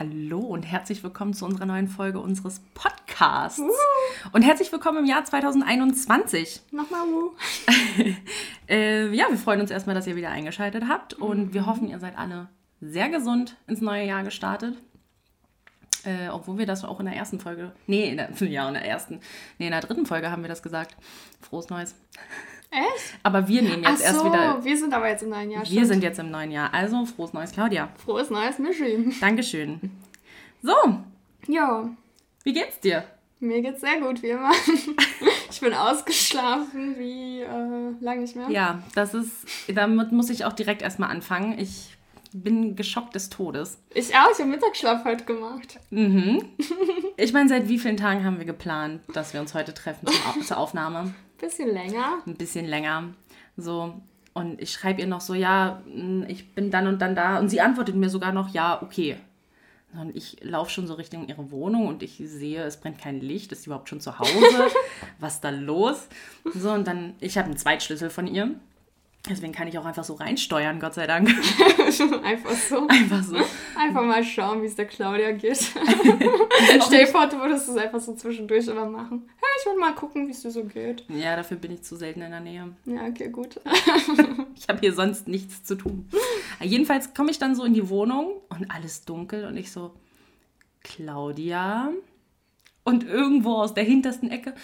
Hallo und herzlich willkommen zu unserer neuen Folge unseres Podcasts. Uh. Und herzlich willkommen im Jahr 2021. Nochmal uh. äh, ja, wir freuen uns erstmal, dass ihr wieder eingeschaltet habt und mhm. wir hoffen, ihr seid alle sehr gesund ins neue Jahr gestartet. Äh, obwohl wir das auch in der ersten Folge, nee, in der, ja, in der ersten, nee, in der dritten Folge haben wir das gesagt. Frohes Neues. Echt? Aber wir nehmen jetzt Ach erst so, wieder. wir sind aber jetzt im neuen Jahr. Wir stimmt. sind jetzt im neuen Jahr. Also, frohes Neues, Claudia. Frohes Neues, Michi. Dankeschön. So, Ja, wie geht's dir? mir geht's sehr gut, wie immer. ich bin ausgeschlafen, wie äh, lange nicht mehr. Ja, das ist, damit muss ich auch direkt erstmal anfangen. Ich bin geschockt des Todes. Ich auch, ich habe Mittagsschlaf heute gemacht. Mhm. Ich meine, seit wie vielen Tagen haben wir geplant, dass wir uns heute treffen zur Aufnahme? Bisschen länger. Ein bisschen länger. So. Und ich schreibe ihr noch so, ja, ich bin dann und dann da. Und sie antwortet mir sogar noch, ja, okay. Und ich laufe schon so Richtung ihre Wohnung und ich sehe, es brennt kein Licht. Ist sie überhaupt schon zu Hause? Was ist da los? So, und dann, ich habe einen Zweitschlüssel von ihr. Deswegen kann ich auch einfach so reinsteuern, Gott sei Dank. Einfach so. Einfach so. Einfach mal schauen, wie es der Claudia geht. Stell dir vor, du würdest es einfach so zwischendurch immer machen. Ich will mal gucken, wie es dir so geht. Ja, dafür bin ich zu selten in der Nähe. Ja, okay, gut. Ich habe hier sonst nichts zu tun. Jedenfalls komme ich dann so in die Wohnung und alles dunkel und ich so, Claudia. Und irgendwo aus der hintersten Ecke,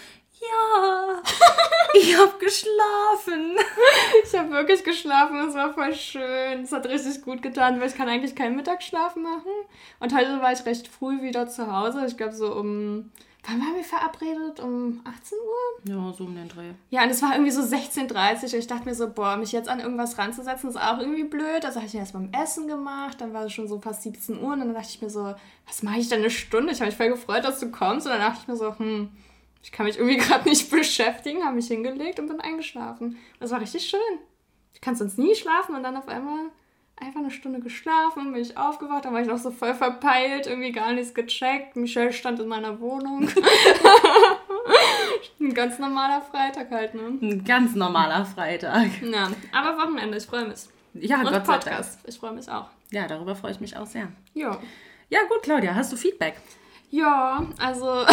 ja, ich habe geschlafen. Ich habe wirklich geschlafen, es war voll schön. Es hat richtig gut getan, weil ich kann eigentlich keinen Mittagsschlaf machen. Und heute war ich recht früh wieder zu Hause. Ich glaube so um, wann waren wir verabredet? Um 18 Uhr? Ja, so um den Dreh. Ja, und es war irgendwie so 16.30 Uhr. Und ich dachte mir so, boah, mich jetzt an irgendwas ranzusetzen, ist auch irgendwie blöd. Also habe ich erst beim Essen gemacht, dann war es schon so fast 17 Uhr. Und dann dachte ich mir so, was mache ich denn eine Stunde? Ich habe mich voll gefreut, dass du kommst. Und dann dachte ich mir so, hm, ich kann mich irgendwie gerade nicht beschäftigen, habe mich hingelegt und bin eingeschlafen. Das war richtig schön. Ich kann sonst nie schlafen und dann auf einmal einfach eine Stunde geschlafen, bin ich aufgewacht, dann war ich noch so voll verpeilt, irgendwie gar nichts gecheckt. Michelle stand in meiner Wohnung. Ein ganz normaler Freitag halt, ne? Ein ganz normaler Freitag. Ja, aber Wochenende, ich freue mich. Ja, Und Gott sei Dank. Podcast, ich freue mich auch. Ja, darüber freue ich mich auch sehr. Ja. Ja, gut, Claudia, hast du Feedback? Ja, also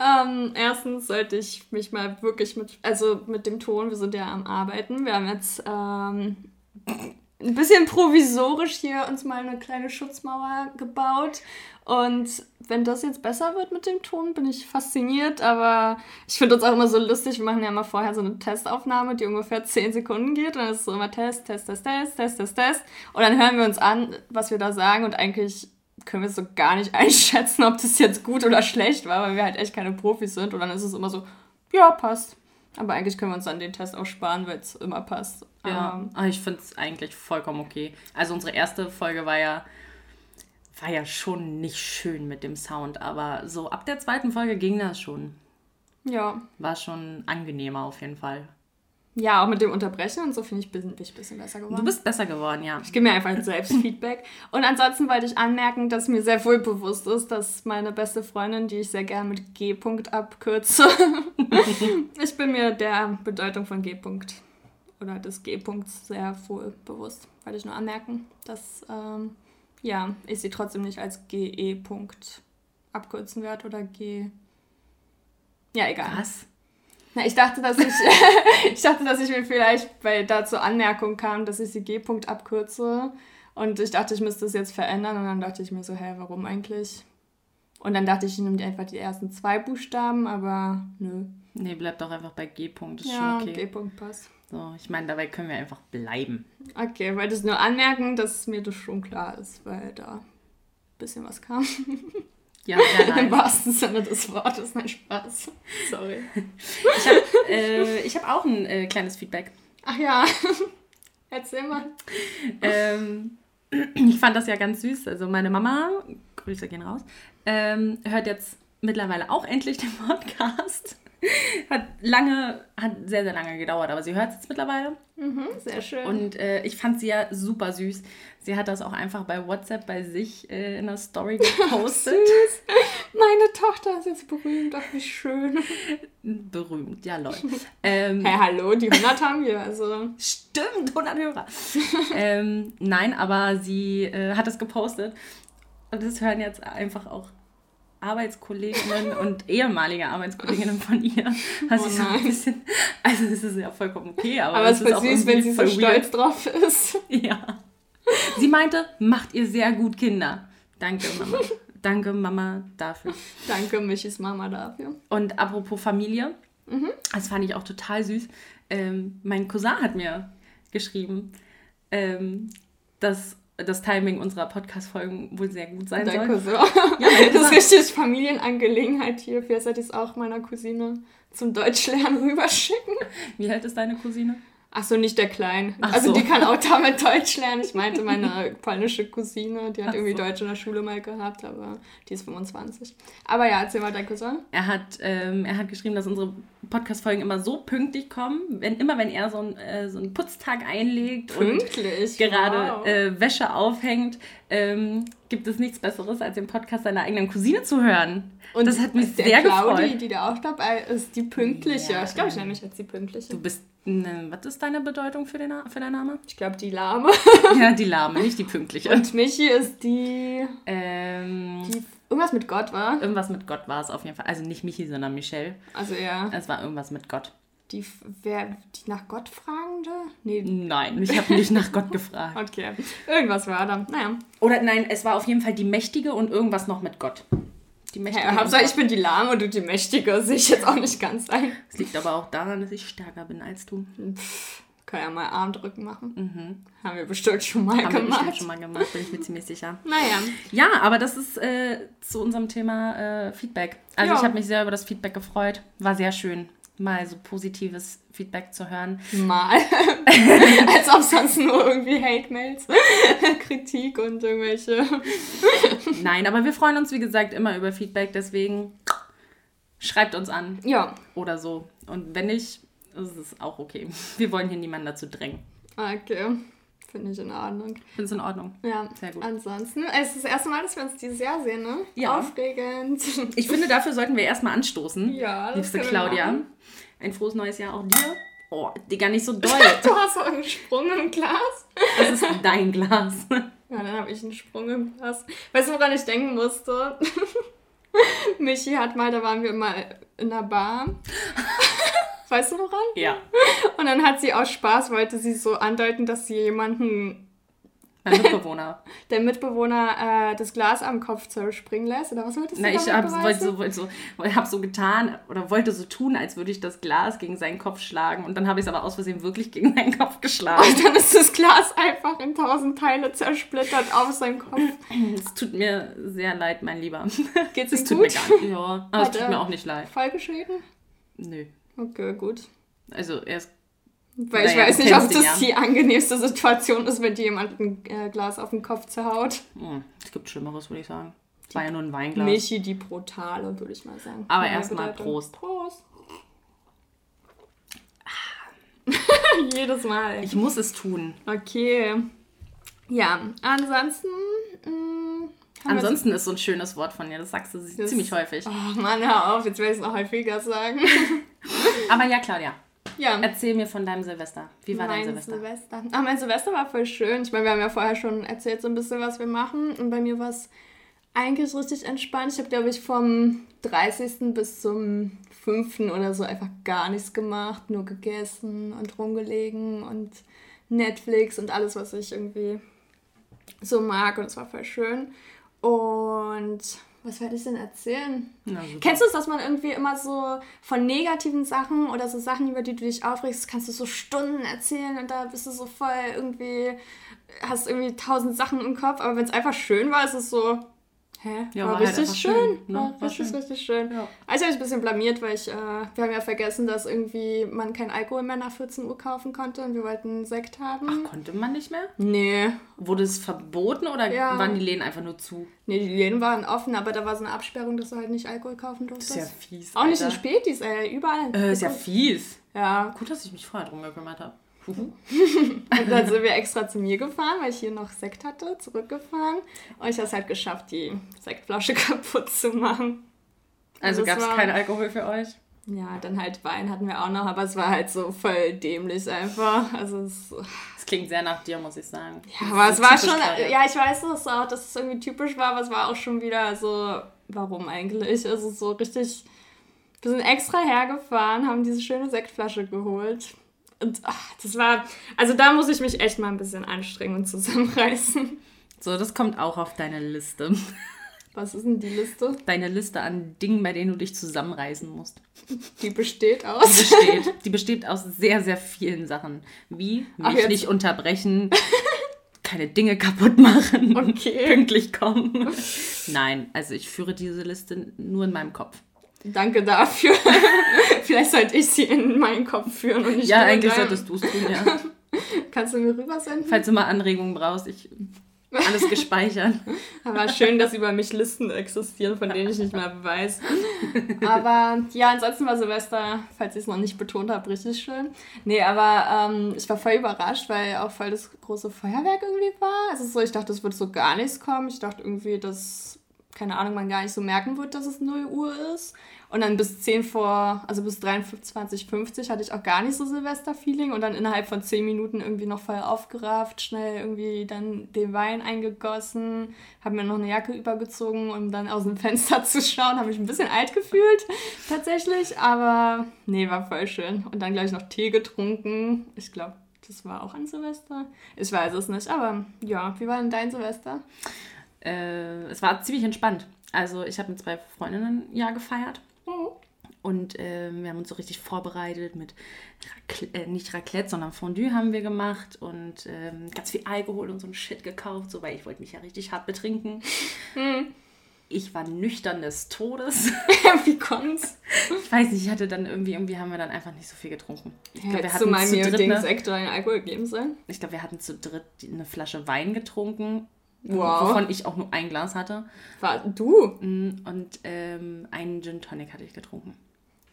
ähm, erstens sollte ich mich mal wirklich mit, also mit dem Ton, wir sind ja am Arbeiten. Wir haben jetzt ähm, ein bisschen provisorisch hier uns mal eine kleine Schutzmauer gebaut. Und wenn das jetzt besser wird mit dem Ton, bin ich fasziniert. Aber ich finde uns auch immer so lustig. Wir machen ja immer vorher so eine Testaufnahme, die ungefähr 10 Sekunden geht. Und dann ist es so immer Test, Test, Test, Test, Test, Test, Test. Und dann hören wir uns an, was wir da sagen. Und eigentlich können wir so gar nicht einschätzen, ob das jetzt gut oder schlecht war, weil wir halt echt keine Profis sind. Und dann ist es immer so, ja, passt. Aber eigentlich können wir uns dann den Test auch sparen, weil es immer passt. Ja, Ähm, aber ich finde es eigentlich vollkommen okay. Also unsere erste Folge war ja, war ja schon nicht schön mit dem Sound, aber so ab der zweiten Folge ging das schon. ja. War schon angenehmer auf jeden Fall. Ja, auch mit dem Unterbrechen und so finde ich, bin ich ein bisschen besser geworden. Du bist besser geworden, ja. Ich gebe mir einfach selbst Feedback. Und ansonsten wollte ich anmerken, dass mir sehr wohl bewusst ist, dass meine beste Freundin, die ich sehr gern mit G. -Punkt abkürze, ich bin mir der Bedeutung von G. -Punkt oder des G. -Punkts sehr wohl bewusst. Wollte ich nur anmerken, dass ähm, ja, ich sie trotzdem nicht als GE. -Punkt abkürzen werde oder G. Ja, egal. Was? Na, ich dachte, dass ich, ich dachte, dass ich mir vielleicht bei dazu Anmerkung kam, dass ich die G-Punkt abkürze. Und ich dachte, ich müsste es jetzt verändern. Und dann dachte ich mir so, hä, warum eigentlich? Und dann dachte ich, ich nehme einfach die ersten zwei Buchstaben, aber nö. Nee, bleib doch einfach bei G-Punkt, ist Ja, schon okay. G-Punkt passt. So, ich meine, dabei können wir einfach bleiben. Okay, wollte ich nur anmerken, dass mir das schon klar ist, weil da ein bisschen was kam. Ja, Im wahrsten Sinne des Wortes, nein Spaß. Sorry. Ich habe äh, ich hab auch ein äh, kleines Feedback. Ach ja, erzähl mal. ähm, ich fand das ja ganz süß. Also meine Mama, Grüße gehen raus, ähm, hört jetzt mittlerweile auch endlich den Podcast. Hat lange, hat sehr, sehr lange gedauert, aber sie hört es jetzt mittlerweile. Mhm, sehr schön. Und äh, ich fand sie ja super süß. Sie hat das auch einfach bei WhatsApp bei sich äh, in der Story gepostet. Süß. Meine Tochter ist jetzt berühmt. Ach, wie schön. Berühmt, ja, Leute. Ähm, Hey, hallo, die 100 haben wir. Also, Stimmt, 100 Hörer. ähm, nein, aber sie äh, hat es gepostet. und das hören jetzt einfach auch Arbeitskolleginnen und ehemalige Arbeitskolleginnen von ihr. Also, Oh so ein nein. bisschen, also das ist ja vollkommen okay, aber, Aber es ist ist voll auch süß, wenn sie so weird. stolz drauf ist. Ja. Sie meinte, macht ihr sehr gut Kinder. Danke, Mama. Danke, Mama, dafür. Danke, Michis Mama, dafür. Und apropos Familie, Mhm. das fand ich auch total süß. Ähm, mein Cousin hat mir geschrieben, ähm, dass das Timing unserer Podcast-Folgen wohl sehr gut sein Danke soll. so. Ja, das ist richtig Familienangelegenheit hier. Vielleicht sollte ich es auch meiner Cousine zum Deutschlernen rüberschicken. wie alt ist deine Cousine? Ach so, nicht der Klein. Ach also so. die kann auch damit Deutsch lernen. Ich meinte meine polnische Cousine, die hat Ach irgendwie so. Deutsch in der Schule mal gehabt, aber die ist 25. Aber ja, erzähl mal dein Cousin. Er hat, ähm, er hat geschrieben, dass unsere Podcast-Folgen immer so pünktlich kommen, wenn, immer wenn er so, ein, äh, so einen Putztag einlegt und Pünktlich. gerade wow. äh, Wäsche aufhängt, ähm, gibt es nichts Besseres, als den Podcast seiner eigenen Cousine zu hören. Und das hat mich sehr Claudi, gefreut. die da auch dabei ist, die pünktliche. Ja, ich glaube, ich nenne mich jetzt die pünktliche. Du bist, ne, was ist deine Bedeutung für, den, für deinen Namen? Ich glaube, die Lahme. ja, die Lahme, nicht die pünktliche. Und Michi ist die, ähm, die irgendwas mit Gott war. irgendwas mit Gott war es auf jeden Fall. Also nicht Michi, sondern Michelle. Also ja, Es war irgendwas mit Gott. die, wer, die nach Gott fragende? Nee, Nein, ich habe nicht nach Gott gefragt. okay. Irgendwas war da. Naja. Oder nein, es war auf jeden Fall die Mächtige und irgendwas noch mit Gott. Die Mächtige. Und Hauptsache, ich bin die Lahme und du die Mächtige. Sehe ich jetzt auch nicht ganz ein. Es liegt aber auch daran, dass ich stärker bin als du. Kann ja mal Armdrücken machen. Haben wir bestimmt schon mal Mhm. Haben wir gemacht. bestimmt schon mal gemacht, bin ich mir ziemlich sicher. Naja. Ja, aber das ist äh, zu unserem Thema äh, Feedback. Also Ja. ich habe mich sehr über das Feedback gefreut. War sehr schön, mal so positives Feedback zu hören. Mal. Als ob sonst nur irgendwie Hate-Mails, Kritik und irgendwelche. Nein, aber wir freuen uns, wie gesagt, immer über Feedback. Deswegen schreibt uns an Ja, oder so. Und wenn nicht, ist es auch okay. Wir wollen hier niemanden dazu drängen. okay. Finde ich in Ordnung. Find's in Ordnung. Ja, Sehr gut. Ansonsten, es ist das erste Mal, dass wir uns dieses Jahr sehen, ne? Ja. Aufregend. Ich finde, dafür sollten wir erstmal anstoßen. Ja, das Liebste Claudia. Ein frohes neues Jahr auch dir. Oh, Digga, nicht so doll. Du hast auch einen Sprung im Glas. Das ist dein Glas. Ja, dann habe ich einen Sprung im Glas. Weißt du, woran ich denken musste? Michi hat mal, da waren wir mal in einer Bar. Weißt du woran? Ja. Und dann hat sie aus Spaß, wollte sie so andeuten, dass sie jemanden, Mein Mitbewohner. der Mitbewohner, äh, das Glas am Kopf zerspringen lässt. Oder was wolltest du Na, ich beweisen? so, wollte so, hab so getan oder wollte so tun, als würde ich das Glas gegen seinen Kopf schlagen. Und dann habe ich es aber aus Versehen wirklich gegen seinen Kopf geschlagen. Und dann ist das Glas einfach in tausend Teile zersplittert auf seinem Kopf. Es tut mir sehr leid, mein Lieber. Geht's Es tut gut? mir gar nicht. Ja, aber es Hat tut er- mir auch nicht leid. Vollgeschrieben? Nö. Okay, gut. Also er ist. Weil ich Naja, weiß du nicht, ob das ja. die angenehmste Situation ist, wenn dir jemand ein äh, Glas auf den Kopf zerhaut. Hm, es gibt Schlimmeres, würde ich sagen. Es war ja nur ein Weinglas. Michi, die Brutale, würde ich mal sagen. Aber erstmal. Prost. Prost. Jedes Mal. Ich muss es tun. Okay. Ja, ansonsten. Mh, wir- Ansonsten ist so ein schönes Wort von dir. Das sagst du Das- ziemlich häufig. Oh Mann, hör auf, jetzt werde ich es noch häufiger sagen. Aber ja, Claudia, Ja. erzähl mir von deinem Silvester. Wie war dein mein Silvester? Silvester. Ah, mein Silvester war voll schön. Ich meine, wir haben ja vorher schon erzählt, so ein bisschen, was wir machen. Und bei mir war es eigentlich richtig entspannt. Ich habe, glaube ich, vom 30. bis zum 5. oder so einfach gar nichts gemacht. Nur gegessen und rumgelegen und Netflix und alles, was ich irgendwie so mag. Und es war voll schön. Und was werde ich denn erzählen? Na. Kennst du es, dass man irgendwie immer so von negativen Sachen oder so Sachen, über die du dich aufregst, kannst du so Stunden erzählen und da bist du so voll irgendwie, hast irgendwie tausend Sachen im Kopf, aber wenn es einfach schön war, ist es so, hä? Ja, war, war halt richtig einfach schön. schön, ne? War, War richtig, schön. richtig schön. Ja. Also habe ich ein bisschen blamiert, weil ich, äh, wir haben ja vergessen, dass irgendwie man kein Alkohol mehr nach 14 Uhr kaufen konnte und wir wollten Sekt haben. Ach, konnte man nicht mehr? Nee. Wurde es verboten oder Ja. waren die Läden einfach nur zu? Nee, die Läden waren offen, aber da war so eine Absperrung, dass du halt nicht Alkohol kaufen Das durftest. ist ja fies. Auch nicht in Alter. Spätis, ey, überall. Äh, ist ja fies. Ja, Gut, dass ich mich vorher drum gekümmert habe. Und dann sind wir extra zu mir gefahren, weil ich hier noch Sekt hatte, zurückgefahren. Und ich habe es halt geschafft, die Sektflasche kaputt zu machen. Also Das gab es war- keinen Alkohol für euch? Ja, dann halt Wein hatten wir auch noch, aber es war halt so voll dämlich einfach. Also es, Das klingt sehr nach dir, muss ich sagen. ja, aber es war schon, gerade. ja, ich weiß es auch, dass es irgendwie typisch war, aber es war auch schon wieder so, warum eigentlich? Also so richtig, wir sind extra hergefahren, haben diese schöne Sektflasche geholt. Und ach, das war, also da muss ich mich echt mal ein bisschen anstrengen und zusammenreißen. So, das kommt auch auf deine Liste. Was ist denn die Liste? Deine Liste an Dingen, bei denen du dich zusammenreißen musst. Die besteht Die aus. besteht, die besteht aus sehr, sehr vielen Sachen. Wie mich nicht unterbrechen, keine Dinge kaputt machen, Okay. pünktlich kommen. Nein, also ich führe diese Liste nur in meinem Kopf. Danke dafür. Vielleicht sollte ich sie in meinen Kopf führen und nicht Ja, eigentlich deinem. solltest du es tun, ja. Kannst du mir rübersenden? Falls du mal Anregungen brauchst, ich alles gespeichert. Aber schön, dass über mich Listen existieren, von denen ich nicht mehr weiß. Aber ja, ansonsten war Silvester, falls ich es noch nicht betont habe, richtig schön. Nee, aber ähm, ich war voll überrascht, weil auch voll das große Feuerwerk irgendwie war. Es ist so, ich dachte, es wird so gar nichts kommen. Ich dachte irgendwie, dass, keine Ahnung, man gar nicht so merken wird, dass es 0 Uhr ist. Und dann bis 10 vor, also bis 23.50 hatte ich auch gar nicht so Silvester-Feeling und dann innerhalb von 10 Minuten irgendwie noch voll aufgerafft, schnell irgendwie dann den Wein eingegossen, habe mir noch eine Jacke übergezogen, um dann aus dem Fenster zu schauen. Habe mich ein bisschen alt gefühlt, tatsächlich, aber nee, war voll schön. Und dann gleich noch Tee getrunken. Ich glaube, das war auch an Silvester. Ich weiß es nicht, aber ja, wie war denn dein Silvester? Äh, es war ziemlich entspannt. Also ich habe mit zwei Freundinnen ja gefeiert. Mhm. Und ähm, wir haben uns so richtig vorbereitet mit, Racl äh, nicht Raclette, sondern Fondue haben wir gemacht und ähm, ganz viel Alkohol und so ein Shit gekauft, so, weil ich wollte mich ja richtig hart betrinken. Mhm. Ich war nüchtern des Todes. wie kommt's? Ich weiß nicht, ich hatte dann irgendwie, irgendwie haben wir dann einfach nicht so viel getrunken. Ich glaube, wir Hättest du hatten zu mir dritt, den ne, Sekt oder einen Alkohol geben sollen? ich glaube, wir hatten zu dritt eine Flasche Wein getrunken, Wow. wovon ich auch nur ein Glas hatte. War du? Mm, Und ähm, einen Gin Tonic hatte ich getrunken.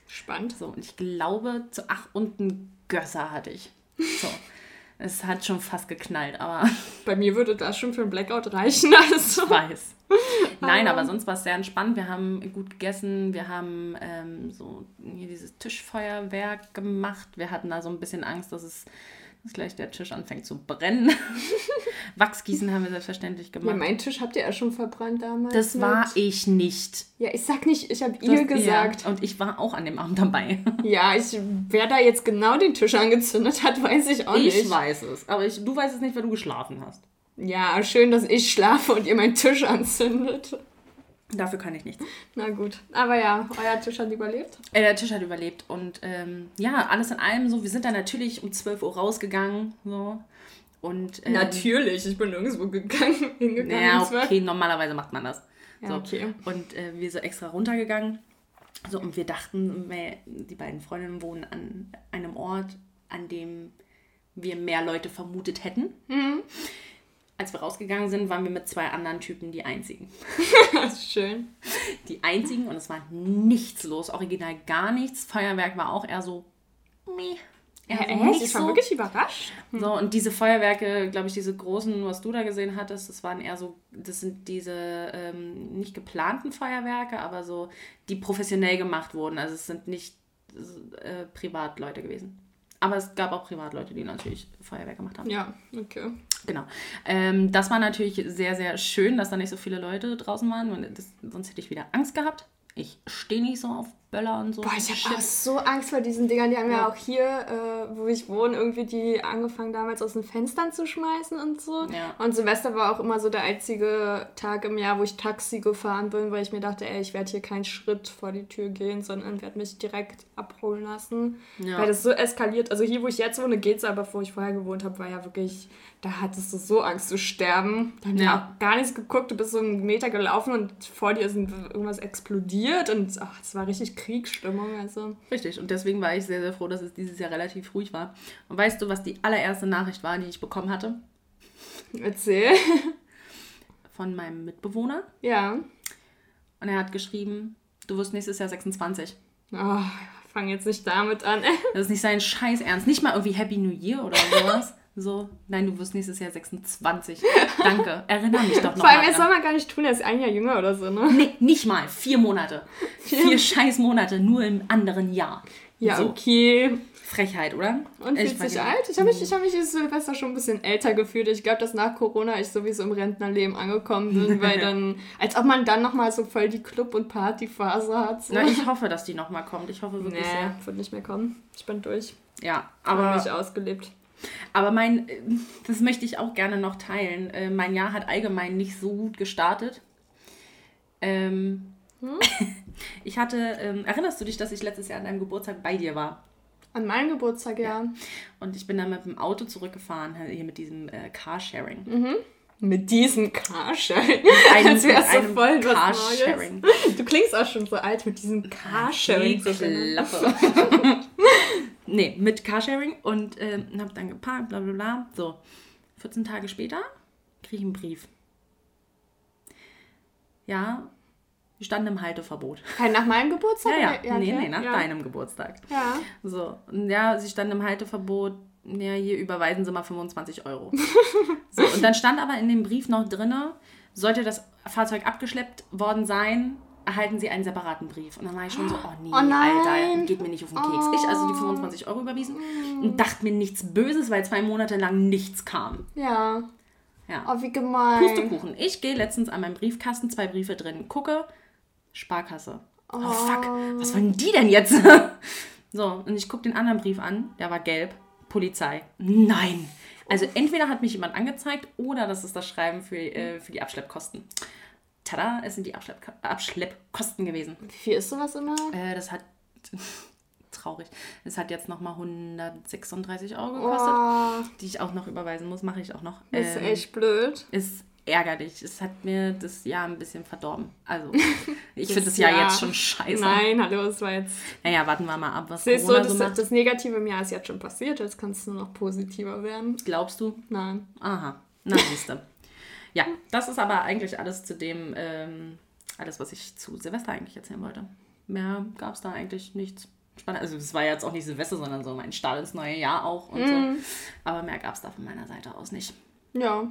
Spannend. So, und ich glaube, zu ach, und einen Gösser hatte ich. So. Es hat schon fast geknallt, aber Bei mir würde das schon für ein Blackout reichen. Also. ich weiß. Nein, aber sonst war es sehr entspannt. Wir haben gut gegessen. Wir haben ähm, so hier dieses Tischfeuerwerk gemacht. Wir hatten da so ein bisschen Angst, dass es dass gleich der Tisch anfängt zu brennen. Wachsgießen haben wir selbstverständlich Ja, gemacht. meinen Tisch habt ihr ja schon verbrannt damals. das mit- war ich nicht. Ja, ich sag nicht, ich hab Du ihr gesagt. Ja, und ich war auch an dem Abend dabei. Ja, ich, wer da jetzt genau den Tisch angezündet hat, weiß ich auch Ich nicht. weiß es. Aber ich, du weißt es nicht, weil du geschlafen hast. Ja, schön, dass ich schlafe und ihr meinen Tisch anzündet. Dafür kann ich nichts. Na gut. Aber ja, euer Tisch hat überlebt. Äh, der Tisch hat überlebt und ähm, ja, alles in allem so. Wir sind dann natürlich um 12 Uhr rausgegangen. So. Und, ähm, Natürlich, ich bin nirgendwo gegangen, hingegangen. Ja, okay, normalerweise macht man das. Ja, so. okay. Und äh, wir sind extra runtergegangen. So, und wir dachten, wir- die beiden Freundinnen wohnen an einem Ort, an dem wir mehr Leute vermutet hätten. Mhm. Als wir rausgegangen sind, waren wir mit zwei anderen Typen die einzigen. Das ist schön. Die einzigen und es war nichts los, original gar nichts. Feuerwerk war auch eher so. Meh. Eher so Echt? nicht Ich war so. wirklich überrascht. So, und diese Feuerwerke, glaube ich, diese großen, was du da gesehen hattest, das waren eher so, das sind diese ähm, nicht geplanten Feuerwerke, aber so, die professionell gemacht wurden. Also es sind nicht äh, Privatleute gewesen. Aber es gab auch Privatleute, die natürlich Feuerwerk gemacht haben. Ja, okay. Genau. Ähm, das war natürlich sehr, sehr schön, dass da nicht so viele Leute draußen waren. Das, sonst hätte ich wieder Angst gehabt. Ich stehe nicht so auf Böller und so. Boah, ich habe auch so Angst vor diesen Dingern. Die haben ja, Ja. auch hier, äh, wo ich wohne, irgendwie die angefangen damals aus den Fenstern zu schmeißen und so. Ja. Und Silvester war auch immer so der einzige Tag im Jahr, wo ich Taxi gefahren bin, weil ich mir dachte, ey, ich werde hier keinen Schritt vor die Tür gehen, sondern werde mich direkt abholen lassen. Ja. Weil das so eskaliert. Also hier, wo ich jetzt wohne, geht's, aber wo ich vorher gewohnt habe, war ja wirklich, da hattest du so Angst zu sterben. Da Ja. auch gar nichts geguckt. Du bist so einen Meter gelaufen und vor dir ist irgendwas explodiert und ach, es war richtig Kriegsstimmung. Also. Richtig, und deswegen war ich sehr, sehr froh, dass es dieses Jahr relativ ruhig war. Und weißt du, was die allererste Nachricht war, die ich bekommen hatte? Erzähl. Von meinem Mitbewohner. ja. Und er hat geschrieben, du wirst nächstes Jahr 26. Oh, fang jetzt nicht damit an. Das ist nicht sein Scheiß Ernst. Nicht mal irgendwie Happy New Year oder sowas. So, nein, du wirst nächstes Jahr 26. Danke, erinnere mich doch noch Vor allem, jetzt soll man gar nicht tun, er ist ein Jahr jünger oder so, ne? Nee, nicht mal. Vier Monate. Vier scheiß Monate, nur im anderen Jahr. Ja, so. okay. Frechheit, oder? Und Ich fühlt sich alt? Ich habe mich, ich hab mich dieses Silvester schon ein bisschen älter gefühlt. Ich glaube, dass nach Corona ich sowieso im Rentnerleben angekommen bin, weil dann, als ob man dann nochmal so voll die Club- und Partyphase hat. So. Na, ich hoffe, dass die nochmal kommt. Ich hoffe wirklich sehr. Nee, wird nicht mehr kommen. Ich bin durch. Ja, Aber aber, mich ausgelebt. Aber mein, äh, das möchte ich auch gerne noch teilen. Äh, Mein Jahr hat allgemein nicht so gut gestartet. Ähm, Hm? Ich hatte, ähm, erinnerst du dich, dass ich letztes Jahr an deinem Geburtstag bei dir war? An meinem Geburtstag, ja. Und ich bin dann mit dem Auto zurückgefahren, hier mit diesem äh, Carsharing. Mhm. Mit diesem Carsharing. Einem- Als wär's so einem voll Carsharing. Du klingst auch schon so alt mit diesem Carsharing. Die. Klappe. nee, mit Carsharing und ähm, hab dann geparkt, bla bla bla. So, 14 Tage später kriege ich einen Brief. Ja, die standen im Halteverbot. Kein nach meinem Geburtstag? Ja, ja, oder? nee, nee, nach ja. deinem Geburtstag. Ja. So, ja, sie standen im Halteverbot. Ja, hier überweisen Sie mal 25 Euro. so, und dann stand aber in dem Brief noch drinne, sollte das Fahrzeug abgeschleppt worden sein, erhalten Sie einen separaten Brief. Und dann war ich schon so, oh nee, Oh nein. Alter, geht mir nicht auf den Keks. Ich also die 25 Euro überwiesen und dachte mir nichts Böses, weil zwei Monate lang nichts kam. Ja. Ja. Oh, wie gemein. Pustekuchen. Ich gehe letztens an meinem Briefkasten, zwei Briefe drin, gucke, Sparkasse. Oh, fuck, was wollen die denn jetzt? so, und ich gucke den anderen Brief an, der war gelb, Polizei. Nein. Also entweder hat mich jemand angezeigt oder das ist das Schreiben für, äh, für die Abschleppkosten. Tada, es sind die Abschlepp Abschleppkosten gewesen. Wie viel ist sowas immer? Äh, das hat, traurig, es hat jetzt nochmal 136 Euro gekostet, Oh, die ich auch noch überweisen muss, mache ich auch noch. das ist Ähm, echt blöd. ist ärgerlich. Es hat mir das Jahr ein bisschen verdorben. Also, ich finde das Jahr Jahr. jetzt schon scheiße. Nein, hallo, es war jetzt. Naja, warten wir mal ab, was Siehst du, Corona das, so das Negative im Jahr ist jetzt schon passiert, jetzt kannst du noch positiver werden. Glaubst du? Nein. Aha, na siehste. Ja, das ist aber eigentlich alles zu dem, ähm, alles, was ich zu Silvester eigentlich erzählen wollte. Mehr gab es da eigentlich nichts Spannendes. Also, es war jetzt auch nicht Silvester, sondern so mein Start ins neue Jahr auch und Mhm. so. Aber mehr gab es da von meiner Seite aus nicht. Ja.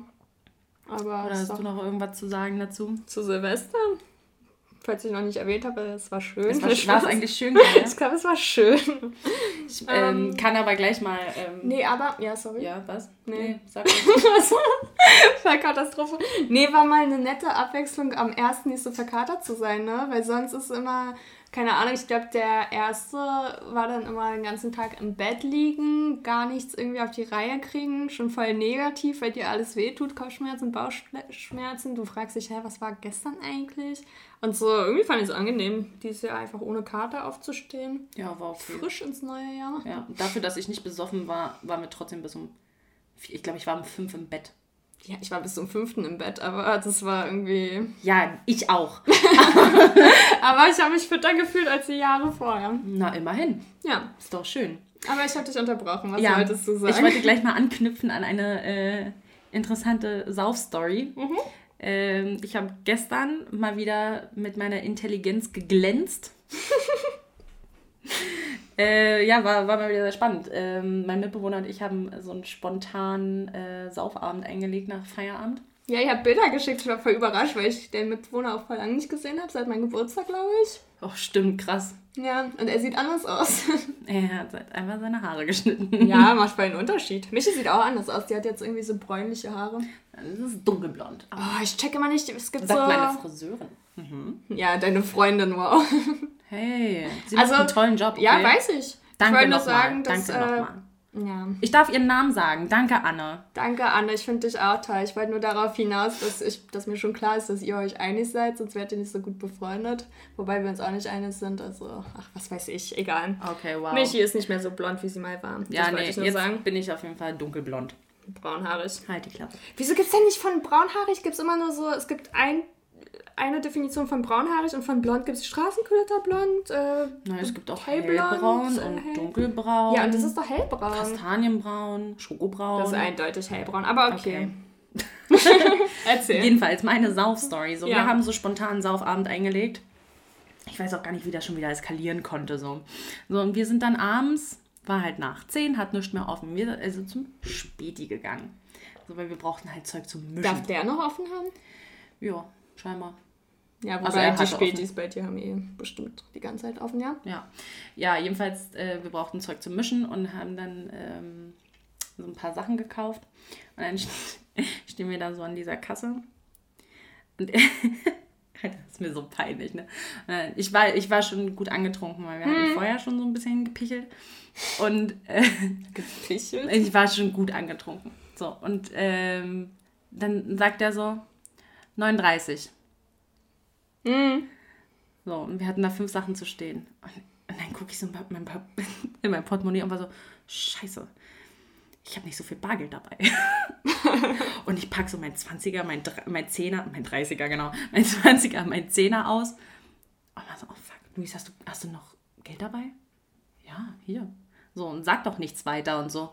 Aber Oder hast du noch irgendwas zu sagen dazu? zu Silvester, falls ich noch nicht erwähnt habe, es war schön. Es war, war es eigentlich schön, ja? Ich glaube, es war schön. Ich ähm, kann aber gleich mal. Ähm, Nee, aber, ja, sorry. Ja, was? Nee. sag mal. Katastrophe. Nee, war mal eine nette Abwechslung, am ersten nicht so verkatert zu sein, ne? Weil sonst ist immer, keine Ahnung, ich glaube, der erste war dann immer den ganzen Tag im Bett liegen, gar nichts irgendwie auf die Reihe kriegen, schon voll negativ, weil dir alles wehtut, Kopfschmerzen, Bauchschmerzen. Du fragst dich, hä, was war gestern eigentlich? Und so, irgendwie fand ich es angenehm, dieses Jahr einfach ohne Kater aufzustehen. Ja, war okay. Frisch ins neue Jahr. Ja, dafür, dass ich nicht besoffen war, waren wir trotzdem bis um. vier- Ich glaube, ich war um fünf im Bett. Ja, ich war bis zum fünften im Bett, aber das war irgendwie. Ja, ich auch. Aber ich habe mich fitter gefühlt als die Jahre vorher. Na, immerhin. Ja, Ist doch schön. aber ich habe dich unterbrochen. Was ja, wolltest du sagen? ich wollte gleich mal anknüpfen an eine äh, interessante Saufstory. Mhm. Ähm, ich habe gestern mal wieder mit meiner Intelligenz geglänzt. Äh, ja, war, war mal wieder sehr spannend. Ähm, mein Mitbewohner und ich haben so einen spontanen äh, Saufabend eingelegt nach Feierabend. ja, ich habe Bilder geschickt. Ich war voll überrascht, weil ich den Mitbewohner auch voll lange nicht gesehen habe, seit meinem Geburtstag, glaube ich. Oh, stimmt, krass. Ja, und er sieht anders aus. Er hat halt einfach seine Haare geschnitten. ja, macht voll einen Unterschied. Michi sieht auch anders aus. Die hat jetzt irgendwie so bräunliche Haare. Das ist dunkelblond. Oh, ich checke immer nicht. Es gibt Sagt so... meine Friseurin. ja, deine Freundin, wow. Hey, sie Also, macht einen tollen Job. Okay? Ja, weiß ich. Danke ich wollte nur nochmal. sagen, dass... Danke äh, nochmal. ja. Ich darf ihren Namen sagen. Danke, Anne. Danke, Anne. Ich finde dich auch toll. Ich wollte nur darauf hinaus, dass, ich, dass mir schon klar ist, dass ihr euch einig seid, sonst wärt ihr nicht so gut befreundet. Wobei wir uns auch nicht einig sind. Also, ach, was weiß ich. Egal. Okay, wow. Michi ist nicht mehr so blond, wie sie mal war. ja, das nee, ich nur jetzt sagen. bin ich auf jeden Fall dunkelblond. Braunhaarig. Halt die Klappe. Wieso gibt es denn nicht von braunhaarig? Gibt es immer nur so, es gibt ein, eine Definition von braunhaarig und von blond gibt es Straßenköterblond. Äh, Na, es gibt auch Hellblond, hellbraun und hell- dunkelbraun. ja, und das ist doch hellbraun. Kastanienbraun, Schokobraun. Das ist eindeutig hellbraun, aber okay. Okay. Erzähl. Jedenfalls meine Saufstory. So, Ja. Wir haben so spontan Saufabend eingelegt. Ich weiß auch gar nicht, wie das schon wieder eskalieren konnte. So, so und wir sind dann abends war halt nach 10, hat nichts mehr offen. Wir sind also zum Späti gegangen. So, weil wir brauchten halt Zeug zum Mischen. Darf der noch offen haben? Ja, scheinbar. Ja, wobei Also er die Spätis bei dir haben eh bestimmt die ganze Zeit offen, ja? Ja, ja jedenfalls, äh, wir brauchten Zeug zum Mischen und haben dann ähm, so ein paar Sachen gekauft. Und dann st- stehen wir da so an dieser Kasse. Und das ist mir so peinlich, ne? Äh, Ich war, ich war schon gut angetrunken, weil wir hatten vorher schon so ein bisschen gepichelt. Und äh, ich war schon gut angetrunken. So, und ähm, dann sagt er so, 39. Mhm. So, und wir hatten da fünf Sachen zu stehen. Und, und dann gucke ich so in mein, in mein Portemonnaie und war so, scheiße, ich habe nicht so viel Bargeld dabei. und ich packe so mein 20er, mein, mein 10er, mein 30er, genau, mein 20er, mein 10er aus. Und war so, oh fuck, Luis, hast du, hast du noch Geld dabei? Ja, hier. So, und sag doch nichts weiter und so.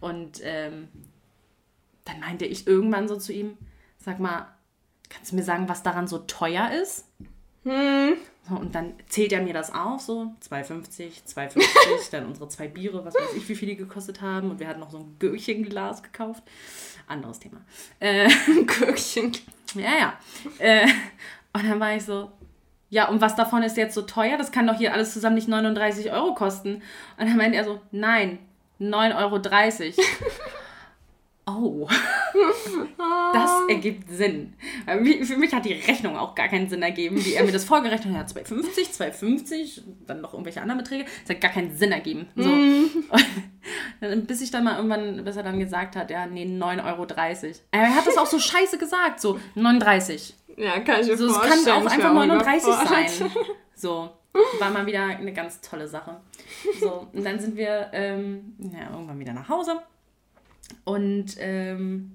Und ähm, dann meinte ich irgendwann so zu ihm, sag mal, kannst du mir sagen, was daran so teuer ist? Hm. So, und dann zählt er mir das auf, so 2,50, 2,50, dann unsere zwei Biere, was weiß ich, wie viel die gekostet haben. Und wir hatten noch so ein Gürchenglas gekauft. Anderes Thema. Äh, Gürkchen. ja, ja. Äh, und dann war ich so, ja, und was davon ist jetzt so teuer? Das kann doch hier alles zusammen nicht 39 Euro kosten. Und dann meinte er so, nein, 9,30 Euro. Oh, das ergibt Sinn. Für mich hat die Rechnung auch gar keinen Sinn ergeben, wie er mir das vorgerechnet hat. 2,50, 2,50, dann noch irgendwelche anderen Beträge. Das hat gar keinen Sinn ergeben. So. Dann, bis ich dann mal irgendwann, bis er dann gesagt hat, ja, nee, 9,30 Euro. Er hat das auch so scheiße gesagt, so 39. Ja, kann ich mir So, es vorstellen. kann auch einfach wär 39 überfordert. sein. So, war mal wieder eine ganz tolle Sache. So, und dann sind wir ähm, ja, irgendwann wieder nach Hause. Und ähm,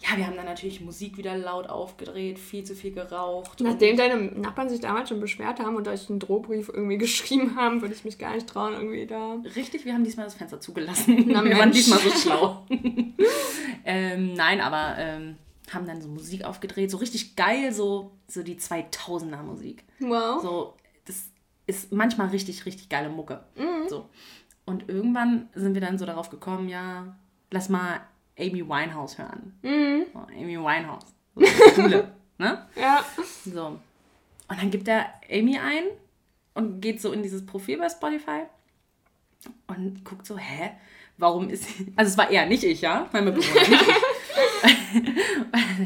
ja, wir haben dann natürlich Musik wieder laut aufgedreht, viel zu viel geraucht. Nachdem deine Nachbarn sich damals schon beschwert haben und euch einen Drohbrief irgendwie geschrieben haben, würde ich mich gar nicht trauen, irgendwie da. Richtig, wir haben diesmal das Fenster zugelassen. Na, wir waren diesmal so schlau. ähm, nein, aber ähm, haben dann so Musik aufgedreht, so richtig geil, so, so die 2000er Musik. Wow. So, das ist manchmal richtig, richtig geile Mucke. Mhm. So. Und irgendwann sind wir dann so darauf gekommen, ja, lass mal Amy Winehouse hören. Mhm. So, Amy Winehouse. So, coole, ne? Ja. So. Und dann gibt er Amy ein und geht so in dieses Profil bei Spotify und guckt so, hä? Warum ist. Also es war er, nicht ich, ja? Mein Mitbewohner, nicht ich.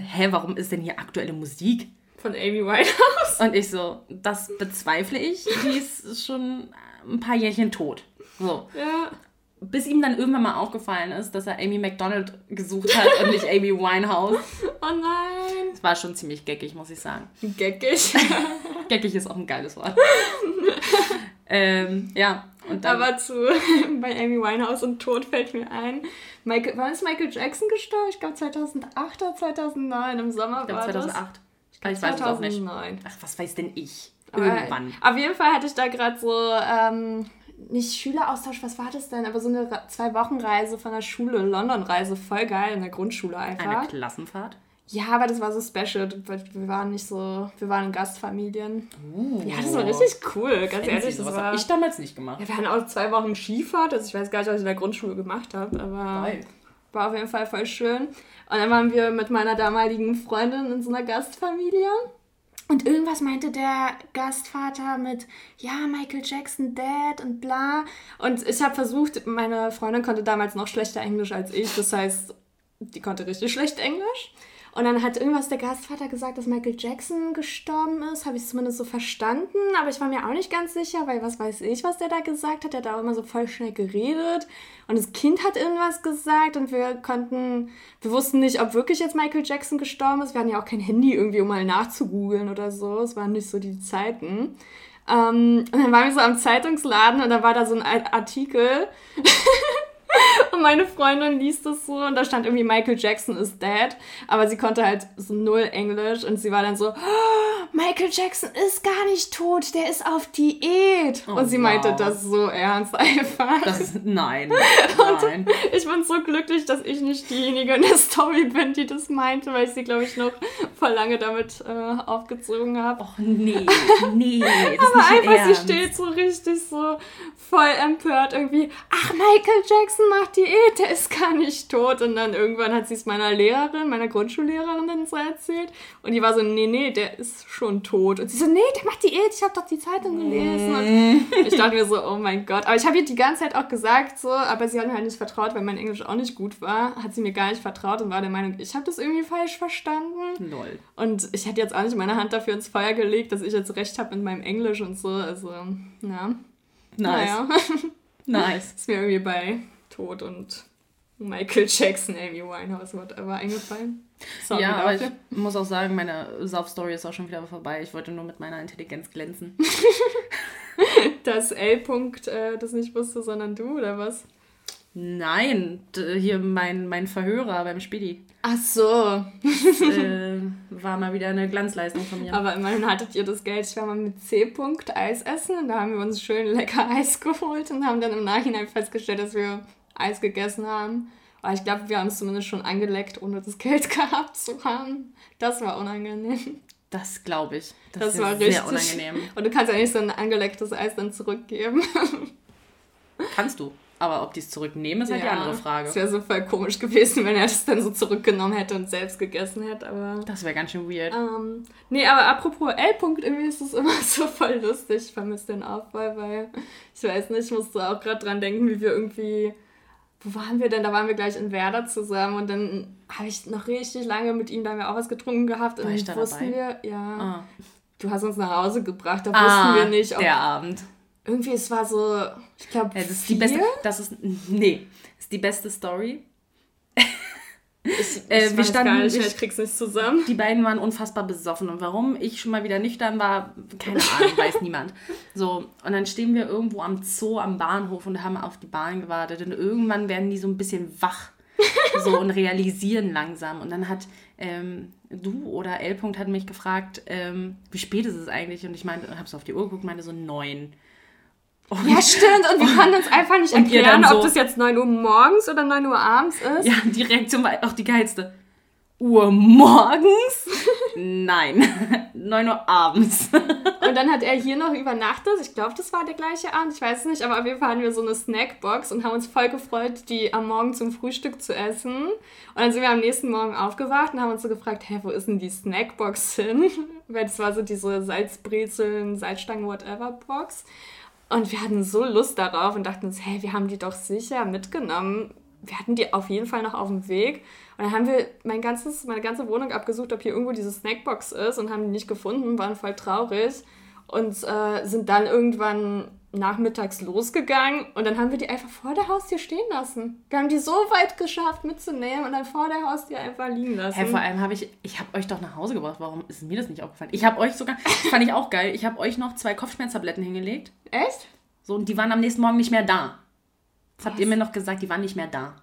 hä, warum ist denn hier aktuelle Musik? Von Amy Winehouse. Und ich so, das bezweifle ich. Die ist schon ein paar Jährchen tot. So. Ja. Bis ihm dann irgendwann mal aufgefallen ist, dass er Amy McDonald gesucht hat und nicht Amy Winehouse. Oh nein. Das war schon ziemlich geckig, muss ich sagen. Geckig. Geckig ist auch ein geiles Wort. ähm, ja, und dann. Aber zu bei Amy Winehouse und Tod fällt mir ein. Michael, wann ist Michael Jackson gestorben? Ich glaube 2008 oder 2009 im Sommer ich glaube war 2008. das. Ich ich weiß es auch nicht. 2009. Ach, was weiß denn ich? Aber Irgendwann. Auf jeden Fall hatte ich da gerade so, ähm, nicht Schüleraustausch, was war das denn? Aber so eine Ra- Zwei-Wochen-Reise von der Schule, London-Reise, voll geil, in der Grundschule einfach. Eine Klassenfahrt. Ja, aber das war so special, weil wir waren nicht so, wir waren in Gastfamilien. Uh, Ja, das war richtig cool, ganz ehrlich. Das war, habe ich damals nicht gemacht. ja, wir hatten auch zwei Wochen Skifahrt, also ich weiß gar nicht, was ich in der Grundschule gemacht habe, aber Geil. war auf jeden Fall voll schön. Und dann waren wir mit meiner damaligen Freundin in so einer Gastfamilie. Und irgendwas meinte der Gastvater mit, ja, Michael Jackson, Dad und bla. Und ich habe versucht, meine Freundin konnte damals noch schlechter Englisch als ich. Das heißt, die konnte richtig schlecht Englisch. Und dann hat irgendwas der Gastvater gesagt, dass Michael Jackson gestorben ist. Habe ich zumindest so verstanden. Aber ich war mir auch nicht ganz sicher, weil was weiß ich, was der da gesagt hat. Der hat da immer so voll schnell geredet. Und das Kind hat irgendwas gesagt. Und wir konnten, wir wussten nicht, ob wirklich jetzt Michael Jackson gestorben ist. Wir hatten ja auch kein Handy irgendwie, um mal nachzugoogeln oder so. Es waren nicht so die Zeiten. Ähm, und dann waren wir so am Zeitungsladen und da war da so ein Artikel. Und meine Freundin liest das so und da stand irgendwie Michael Jackson is dead, aber sie konnte halt so null Englisch und sie war dann so, "Oh, Michael Jackson ist gar nicht tot, der ist auf Diät. Oh, und sie meinte wow. das so ernst einfach. Das ist, nein, Und nein. ich bin so glücklich, dass ich nicht diejenige in der Story bin, die das meinte, weil ich sie, glaube ich, noch voll lange damit äh, aufgezogen habe. Och nee, nee, Aber einfach, ihr sie Ernst. steht so richtig so voll empört irgendwie. Ach, Michael Jackson macht Diät, der ist gar nicht tot. Und dann irgendwann hat sie es meiner Lehrerin, meiner Grundschullehrerin dann so erzählt. Und die war so, nee, nee, der ist schon tot. Und sie so, nee, der macht Diät, ich habe doch die Zeitung gelesen. Und ich dachte mir so, oh mein Gott. Aber ich habe ihr die ganze Zeit auch gesagt so, aber sie hat mir halt nicht vertraut, weil mein Englisch auch nicht gut war. Hat sie mir gar nicht vertraut und war der Meinung, ich habe das irgendwie falsch verstanden. Lol. Und ich hätte jetzt auch nicht meine Hand dafür ins Feuer gelegt, dass ich jetzt recht habe mit meinem Englisch und so. Also, ja. Nice. Naja, Nice. ist mir irgendwie bei Tod und Michael Jackson, Amy Winehouse, whatever eingefallen. Sorry ja, aber ich muss auch sagen, meine Sauf-Story ist auch schon wieder vorbei. Ich wollte nur mit meiner Intelligenz glänzen. Dass L-Punkt äh, das nicht wusste, sondern du, oder was? Nein, hier mein, mein Verhörer beim Spidi. Ach so. Das, äh, war mal wieder eine Glanzleistung von mir. Aber immerhin hattet ihr das Geld. Ich war mal mit C-Punkt Eis essen und da haben wir uns schön lecker Eis geholt und haben dann im Nachhinein festgestellt, dass wir Eis gegessen haben. Aber ich glaube, wir haben es zumindest schon angeleckt, ohne das Geld gehabt zu haben. Das war unangenehm. Das glaube ich. Das, Das ist war sehr richtig. unangenehm. Und du kannst ja nicht so ein angelecktes Eis dann zurückgeben. Kannst du. Aber ob die es zurücknehmen, ist halt die andere Frage. Es wäre so voll komisch gewesen, wenn er das dann so zurückgenommen hätte und selbst gegessen hätte. Aber Das wäre ganz schön weird. Ähm, nee, aber apropos L-Punkt, irgendwie ist es immer so voll lustig. Ich vermisse den Aufbau, weil ich weiß nicht, ich musste auch gerade dran denken, wie wir irgendwie. Wo waren wir denn? Da waren wir gleich in Werder zusammen und dann habe ich noch richtig lange mit ihm, da haben wir auch was getrunken gehabt und War ich dann da wussten dabei? wir, ja, Ah. du hast uns nach Hause gebracht, da Ah, wussten wir nicht, ob der Abend. irgendwie es war so, ich glaube, Ja, das ist die beste. Das ist. Nee. Das ist die beste Story. Ich, Äh, ich wir weiß standen- gar nicht, ich- ich krieg's nicht zusammen. Die beiden waren unfassbar besoffen. Und warum ich schon mal wieder nüchtern war, keine Ahnung, weiß niemand. So, und dann stehen wir irgendwo am Zoo, am Bahnhof und haben auf die Bahn gewartet. Und irgendwann werden die so ein bisschen wach. So und realisieren langsam. Und dann hat ähm, du oder L. -Punkt hat mich gefragt, ähm, wie spät ist es eigentlich? Und ich meinte, hab so auf die Uhr geguckt, meinte so neun. Und Ja, stimmt. Und wir konnten uns einfach nicht erklären, so- ob das jetzt 9 Uhr morgens oder 9 Uhr abends ist. Ja, die Reaktion war auch die geilste. Uhr morgens? Nein. 9 Uhr abends. Und dann hat er hier noch übernachtet. Ich glaube, das war der gleiche Abend. Ich weiß es nicht. Aber auf jeden Fall hatten wir so eine Snackbox und haben uns voll gefreut, die am Morgen zum Frühstück zu essen. Und dann sind wir am nächsten Morgen aufgewacht und haben uns so gefragt, hä, wo ist denn die Snackbox hin? Weil das war so diese Salzbrezeln, Salzstangen, whatever Box. Und wir hatten so Lust darauf und dachten uns, hey, wir haben die doch sicher mitgenommen. Wir hatten die auf jeden Fall noch auf dem Weg. Und dann haben wir mein ganzes, meine ganze Wohnung abgesucht, ob hier irgendwo diese Snackbox ist und haben die nicht gefunden, waren voll traurig und äh, sind dann irgendwann nachmittags losgegangen und dann haben wir die einfach vor der Haustür stehen lassen. Wir haben die so weit geschafft mitzunehmen und dann vor der Haustür einfach liegen lassen. Hä, vor allem habe ich, ich habe euch doch nach Hause gebracht. Warum ist mir das nicht aufgefallen? Ich habe euch sogar, das fand ich auch geil, ich habe euch noch zwei Kopfschmerztabletten hingelegt. Echt? So, und die waren am nächsten Morgen nicht mehr da. Das habt ihr mir noch gesagt, die waren nicht mehr da.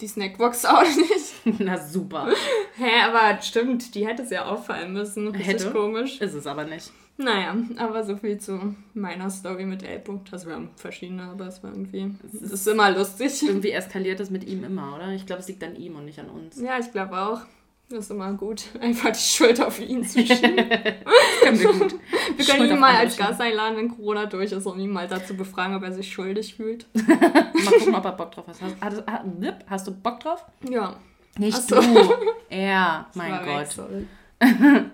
Die Snackbox auch nicht. Na super. Hä, aber stimmt, die hätte es ja auffallen müssen. Richtig Hätte. komisch. Ist es aber nicht. Naja, aber so viel zu meiner Story mit L-Punkt. Also wir haben verschiedene, aber es war irgendwie. Es ist immer lustig. Irgendwie eskaliert es mit ihm immer, oder? Ich glaube, es liegt an ihm und nicht an uns. Ja, ich glaube auch. Das ist immer gut, einfach die Schuld auf ihn zu schieben. Wir gut. Wir können ihn mal als Gast einladen, wenn Corona durch ist, um ihn mal dazu befragen, ob er sich schuldig fühlt. Mal gucken, ob er Bock drauf hat. Hast, hast, hast, du Bock drauf? Ja. Nicht so. du. Er, mein Gott. weg.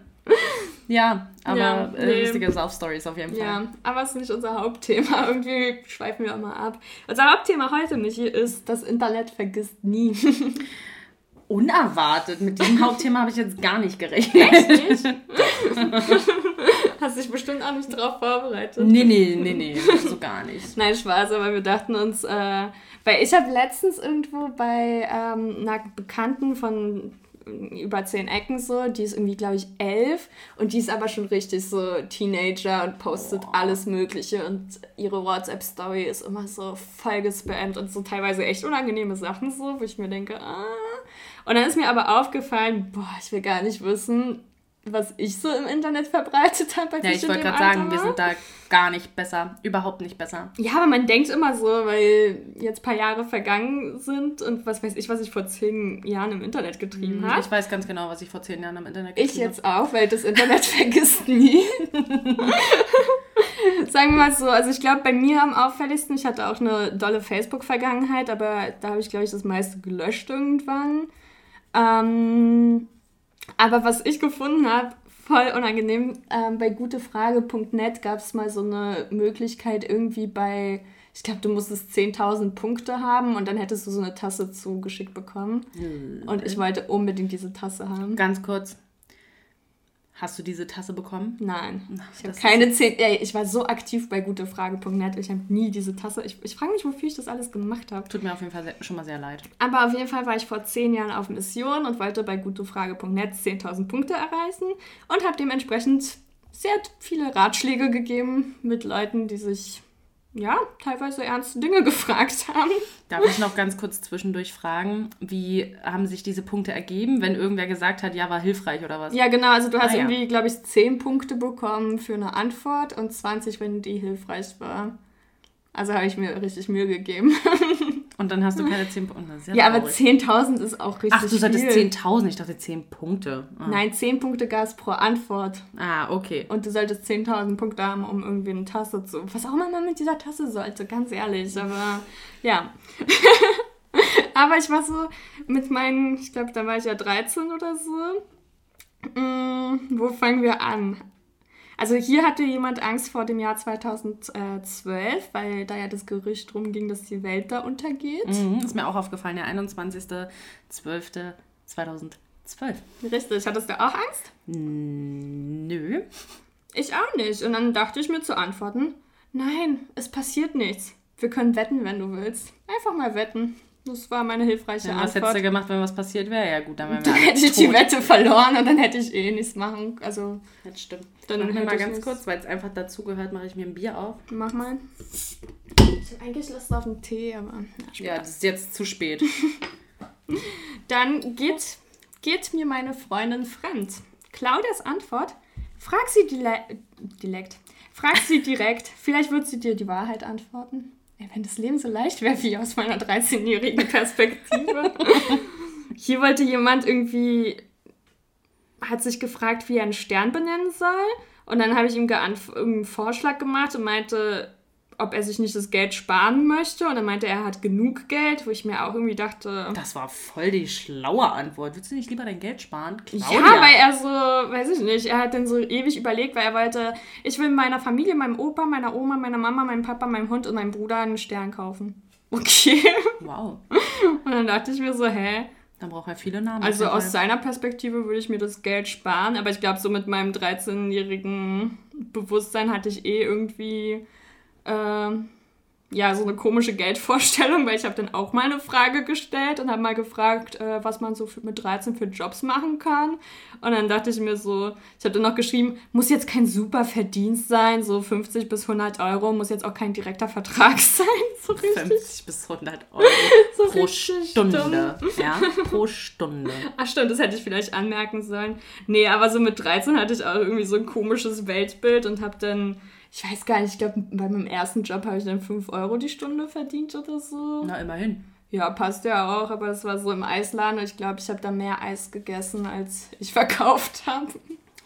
Ja, aber Ja, äh, nee. lustige Sauf-Stories auf jeden Fall. Ja, aber es ist nicht unser Hauptthema. Irgendwie schweifen wir immer ab. Unser Hauptthema heute, Michi, ist, das Internet vergisst nie. Unerwartet. Mit diesem Hauptthema habe ich jetzt gar nicht gerechnet. Echt nicht? Hast dich bestimmt auch nicht drauf vorbereitet. Nee, nee, nee, nee. So gar nicht. Nein, Spaß, aber wir dachten uns, äh, weil ich habe letztens irgendwo bei ähm, einer Bekannten von über zehn Ecken so, die ist irgendwie, glaube ich, elf. Und die ist aber schon richtig so Teenager und postet alles Mögliche. Und ihre WhatsApp-Story ist immer so voll gespammt und so teilweise echt unangenehme Sachen so, wo ich mir denke, ah. Und dann ist mir aber aufgefallen, boah, ich will gar nicht wissen, was ich so im Internet verbreitet habe. Ja, ich wollte gerade sagen, wir sind da gar nicht besser. Überhaupt nicht besser. Ja, aber man denkt immer so, weil jetzt ein paar Jahre vergangen sind und was weiß ich, was ich vor zehn Jahren im Internet getrieben habe. Ich weiß ganz genau, was ich vor zehn Jahren im Internet getrieben habe. Ich jetzt auch, weil das Internet vergisst nie. Sagen wir mal so, also ich glaube, bei mir am auffälligsten, ich hatte auch eine dolle Facebook-Vergangenheit, aber da habe ich, glaube ich, das meiste gelöscht irgendwann. Ähm, aber was ich gefunden habe, voll unangenehm, ähm, bei gutefrage.net gab es mal so eine Möglichkeit irgendwie bei, ich glaube, du musstest 10.000 Punkte haben und dann hättest du so eine Tasse zugeschickt bekommen. Mhm. Und ich wollte unbedingt diese Tasse haben. Ganz kurz, Hast du diese Tasse bekommen? Nein. ich habe keine zehn. Ey, ich war so aktiv bei gutefrage.net. Ich habe nie diese Tasse. Ich, ich frage mich, wofür ich das alles gemacht habe. Tut mir auf jeden Fall schon mal sehr leid. Aber auf jeden Fall war ich vor zehn Jahren auf Mission und wollte bei gutefrage.net 10.000 Punkte erreichen und habe dementsprechend sehr viele Ratschläge gegeben mit Leuten, die sich ja, teilweise ernste Dinge gefragt haben. Darf ich noch ganz kurz zwischendurch fragen, wie haben sich diese Punkte ergeben, wenn irgendwer gesagt hat, ja, war hilfreich oder was? Ja, genau, also du hast ah, irgendwie, ja. glaube ich, 10 Punkte bekommen für eine Antwort und 20, wenn die hilfreich war. Also habe ich mir richtig Mühe gegeben. Und dann hast du keine 10 Punkte. Ja, ja aber 10.000 ist auch richtig Ach, du sagtest 10.000, ich dachte 10 Punkte. Ah. Nein, 10 Punkte gab es pro Antwort. Ah, okay. Und du solltest 10.000 Punkte haben, um irgendwie eine Tasse zu... Was auch immer man mit dieser Tasse sollte, ganz ehrlich. Aber ja. aber ich war so mit meinen, ich glaube, da war ich ja 13 oder so. Hm, wo fangen wir an? Also hier hatte jemand Angst vor dem Jahr 2012, weil da ja das Gerücht drum ging, dass die Welt da untergeht. Mhm, ist mir auch aufgefallen, der 21.12.2012. Richtig, hattest du auch Angst? Nö. Ich auch nicht. Und dann dachte ich mir zu antworten, nein, es passiert nichts. Wir können wetten, wenn du willst. Einfach mal wetten. Das war meine hilfreiche ja, Antwort. Was hättest du gemacht, wenn was passiert wäre? Ja gut, dann wären wir Dann hätte ich tot. die Wette verloren und dann hätte ich eh nichts machen. Also, das stimmt. Dann mach mal ganz kurz, weil es einfach dazugehört, mache ich mir ein Bier auf. Mach mal. Ich habe eigentlich Lust auf einen Tee, aber... Na, ja, das ist jetzt zu spät. dann geht, geht mir meine Freundin fremd. Claudias Antwort, frag sie direkt. Frag sie direkt. Vielleicht wird sie dir die Wahrheit antworten. Ey, wenn das Leben so leicht wäre wie aus meiner 13-jährigen Perspektive. Hier wollte jemand irgendwie, hat sich gefragt, wie er einen Stern benennen soll. Und dann habe ich ihm einen Vorschlag gemacht und meinte, ob er sich nicht das Geld sparen möchte. Und dann meinte er, er hat genug Geld, wo ich mir auch irgendwie dachte. Das war voll die schlaue Antwort. Willst du nicht lieber dein Geld sparen? Claudia? Ja, weil er so, weiß ich nicht, er hat dann so ewig überlegt, weil er wollte, ich will meiner Familie, meinem Opa, meiner Oma, meiner Mama, meinem Papa, meinem Hund und meinem Bruder einen Stern kaufen. Okay. Wow. Und dann dachte ich mir so, hä? Dann braucht er viele Namen. Also aus seiner Perspektive würde ich mir das Geld sparen, aber ich glaube, so mit meinem 13-jährigen Bewusstsein hatte ich eh irgendwie äh, ja, so eine komische Geldvorstellung, weil ich habe dann auch mal eine Frage gestellt und habe mal gefragt, äh, was man so für, mit 13 für Jobs machen kann. Und dann dachte ich mir so, ich habe dann noch geschrieben, muss jetzt kein super Verdienst sein, so 50 bis 100 Euro, muss jetzt auch kein direkter Vertrag sein. So 50 bis 100 Euro so pro Stunde. Dumm. Ja, pro Stunde. Ach stimmt, das hätte ich vielleicht anmerken sollen. Nee, aber so mit 13 hatte ich auch irgendwie so ein komisches Weltbild und habe dann ich weiß gar nicht, ich glaube, bei meinem ersten Job habe ich dann 5 Euro die Stunde verdient oder so. Na, immerhin. Ja, passt ja auch, aber es war so im Eisladen und ich glaube, ich habe da mehr Eis gegessen, als ich verkauft habe.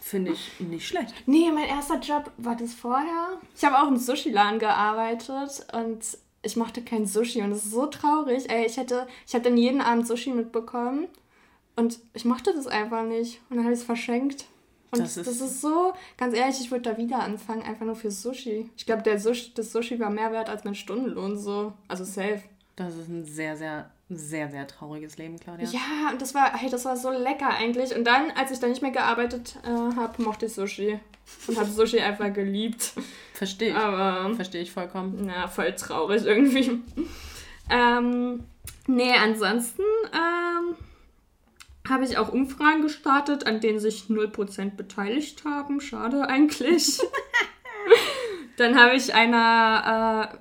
Finde ich nicht schlecht. Nee, mein erster Job war das vorher. Ich habe auch im Sushi-Laden gearbeitet und ich mochte kein Sushi und es ist so traurig. Ey, ich hätte, ich habe dann jeden Abend Sushi mitbekommen und ich mochte das einfach nicht und dann habe ich es verschenkt. Und das ist, das ist so, ganz ehrlich, ich würde da wieder anfangen, einfach nur für Sushi. Ich glaube, der Sushi, das Sushi war mehr wert als mein Stundenlohn, so. Also safe. Das ist ein sehr, sehr, sehr, sehr trauriges Leben, Claudia. Ja, und das war, hey, das war so lecker eigentlich. Und dann, als ich da nicht mehr gearbeitet äh, habe, mochte ich Sushi. Und habe Sushi einfach geliebt. Verstehe ich. Aber. Verstehe ich vollkommen. Ja, voll traurig irgendwie. ähm, nee, ansonsten, ähm, habe ich auch Umfragen gestartet, an denen sich 0% beteiligt haben. Schade eigentlich. Dann habe ich einer,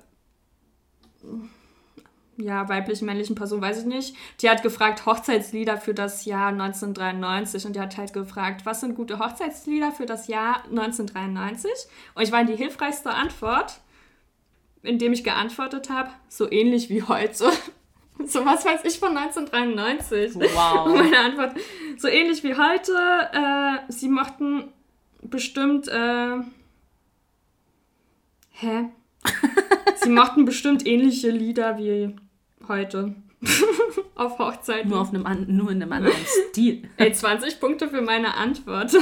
äh, ja, weiblichen, männlichen Person, weiß ich nicht. Die hat gefragt, Hochzeitslieder für das Jahr 1993. Und die hat halt gefragt, was sind gute Hochzeitslieder für das Jahr 1993? Und ich war in die hilfreichste Antwort, indem ich geantwortet habe, so ähnlich wie heute. So was weiß ich von 1993. Wow. Und meine Antwort, so ähnlich wie heute. Äh, sie mochten bestimmt. Äh, hä? sie mochten bestimmt ähnliche Lieder wie heute. auf Hochzeiten. Nur, auf einem an, nur in einem anderen Stil. Ey, 20 Punkte für meine Antwort.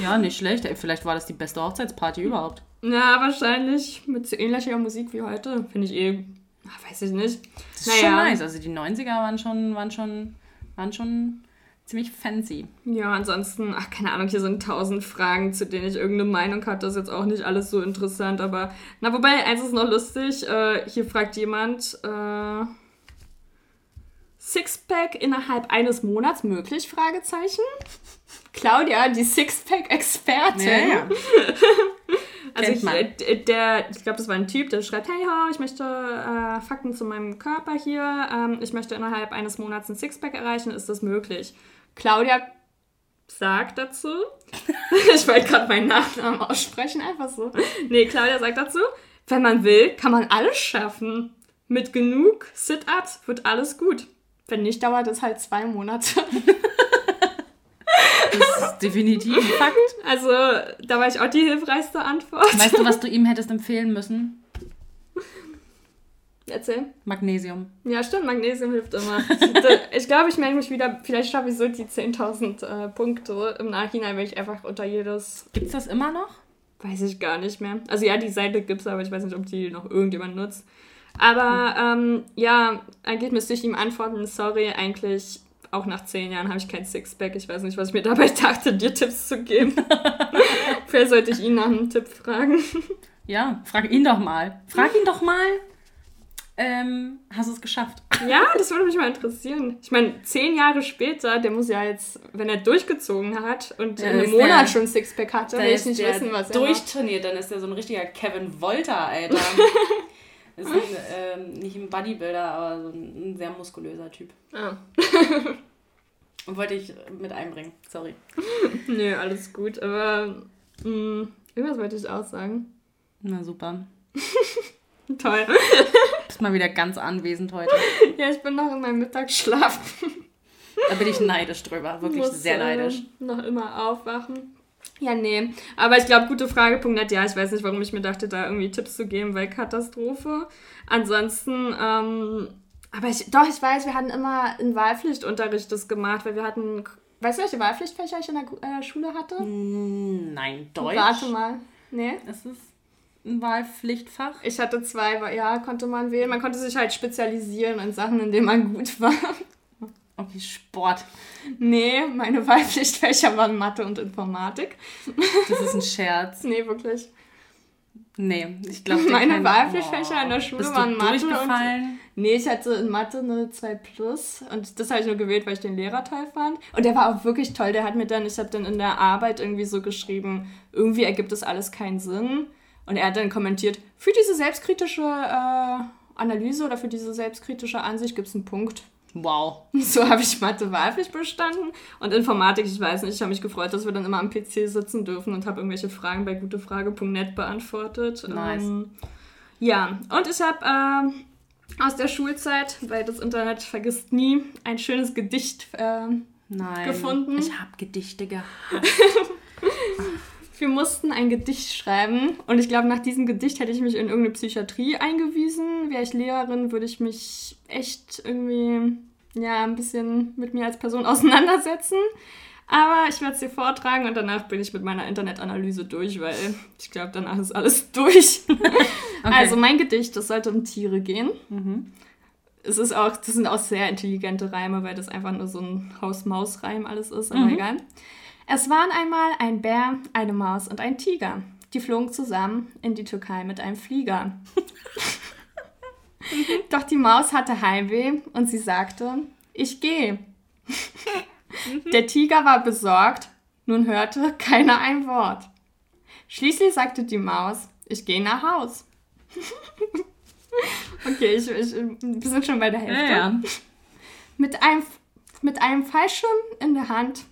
ja, nicht schlecht. Ey, vielleicht war das die beste Hochzeitsparty überhaupt. Ja, wahrscheinlich mit so ähnlicher Musik wie heute. Finde ich eh. Ach, weiß ich nicht. Das ist naja. schon nice. Also die 90er waren schon, waren schon, waren schon ziemlich fancy. Ja, ansonsten, ach, keine Ahnung, hier sind tausend Fragen, zu denen ich irgendeine Meinung hatte. Das ist jetzt auch nicht alles so interessant, aber na, wobei, eins ist noch lustig. Äh, hier fragt jemand, äh, Sixpack innerhalb eines Monats möglich? Fragezeichen. Claudia, die Sixpack-Expertin. Ja, ja. also ich, äh, der, ich glaube, das war ein Typ, der schreibt, hey ho, ich möchte äh, Fakten zu meinem Körper hier. Ähm, ich möchte innerhalb eines Monats ein Sixpack erreichen. Ist das möglich? Claudia sagt dazu, ich wollte gerade meinen Nachnamen aussprechen, einfach so. Nee, Claudia sagt dazu, wenn man will, kann man alles schaffen. Mit genug Sit-Ups wird alles gut. Wenn nicht, dauert es halt zwei Monate. Das ist definitiv ein Fakt. Also, da war ich auch die hilfreichste Antwort. Weißt du, was du ihm hättest empfehlen müssen? Erzähl. Magnesium. Ja, stimmt, Magnesium hilft immer. ich glaube, ich melde mich wieder, vielleicht schaffe ich so die 10.000 äh, Punkte. Im Nachhinein, wenn ich einfach unter jedes. Gibt es das immer noch? Weiß ich gar nicht mehr. Also ja, die Seite gibt es, aber ich weiß nicht, ob die noch irgendjemand nutzt. Aber ähm, ja, eigentlich müsste ich ihm antworten, sorry, eigentlich auch nach zehn Jahren habe ich kein Sixpack. Ich weiß nicht, was ich mir dabei dachte, dir Tipps zu geben. Vielleicht sollte ich ihn nach einem Tipp fragen. Ja, frag ihn doch mal. Frag ihn doch mal. Ähm, hast du es geschafft? Ja, das würde mich mal interessieren. Ich meine, zehn Jahre später, der muss ja jetzt, wenn er durchgezogen hat und ja, in einem Monat der, schon Sixpack hatte, will ich nicht wissen, was er durchtrainiert, dann ist er so ein richtiger Kevin Wolter, Alter. ist ein, ähm, nicht ein Bodybuilder, aber so ein, ein sehr muskulöser Typ. Ah. Und wollte ich mit einbringen, sorry. Nö, alles gut, aber mh, mm, irgendwas wollte ich auch sagen. Na super. Toll. Bist mal wieder ganz anwesend heute. Ja, ich bin noch in meinem Mittagsschlaf. Da bin ich neidisch drüber, wirklich Muss, sehr neidisch. Äh, noch immer aufwachen. Ja, nee. Aber ich glaube, gute Frage.net, ja, ich weiß nicht, warum ich mir dachte, da irgendwie Tipps zu geben, weil Katastrophe. Ansonsten, ähm, aber ich, doch, ich weiß, wir hatten immer in Wahlpflichtunterricht das gemacht, weil wir hatten, weißt du, welche Wahlpflichtfächer ich in der äh, Schule hatte? Hm, nein, Deutsch. Warte mal. Nee? Das ist ein Wahlpflichtfach? Ich hatte zwei, ja, konnte man wählen. Man konnte sich halt spezialisieren in Sachen, in denen man gut war. Okay, Sport. Nee, meine Wahlpflichtfächer waren Mathe und Informatik. Das ist ein Scherz. nee, wirklich. Nee, ich glaube Meine Wahlpflichtfächer oh, in der Schule waren Mathe und Nee, ich hatte in Mathe eine 2 plus und das habe ich nur gewählt, weil ich den Lehrer toll fand. Und der war auch wirklich toll. Der hat mir dann, ich habe dann in der Arbeit irgendwie so geschrieben, irgendwie ergibt das alles keinen Sinn. Und er hat dann kommentiert, für diese selbstkritische äh, Analyse oder für diese selbstkritische Ansicht gibt es einen Punkt. Wow. So habe ich Mathe wahlpflicht bestanden. Und Informatik, ich weiß nicht, ich habe mich gefreut, dass wir dann immer am PC sitzen dürfen und habe irgendwelche Fragen bei gutefrage.net beantwortet. Nice. Ähm, ja, und ich habe äh, aus der Schulzeit, weil das Internet vergisst nie, ein schönes Gedicht äh, Nein, gefunden. Ich habe Gedichte gehabt. wir mussten ein Gedicht schreiben und ich glaube, nach diesem Gedicht hätte ich mich in irgendeine Psychiatrie eingewiesen. Wäre ich Lehrerin, würde ich mich echt irgendwie ja ein bisschen mit mir als Person auseinandersetzen. Aber ich werde es dir vortragen und danach bin ich mit meiner Internetanalyse durch, weil ich glaube, danach ist alles durch. okay. Also mein Gedicht, das sollte um Tiere gehen. Mhm. Es ist auch, das sind auch sehr intelligente Reime, weil das einfach nur so ein Haus-Maus-Reim alles ist, aber mhm. egal. Es waren einmal ein Bär, eine Maus und ein Tiger. Die flogen zusammen in die Türkei mit einem Flieger. Doch die Maus hatte Heimweh und sie sagte, ich gehe. Der Tiger war besorgt, nun hörte keiner ein Wort. Schließlich sagte die Maus, ich gehe nach Haus. Okay, ich, ich, wir sind schon bei der Hälfte. Ja, ja. Mit, einem, mit einem Fallschirm in der Hand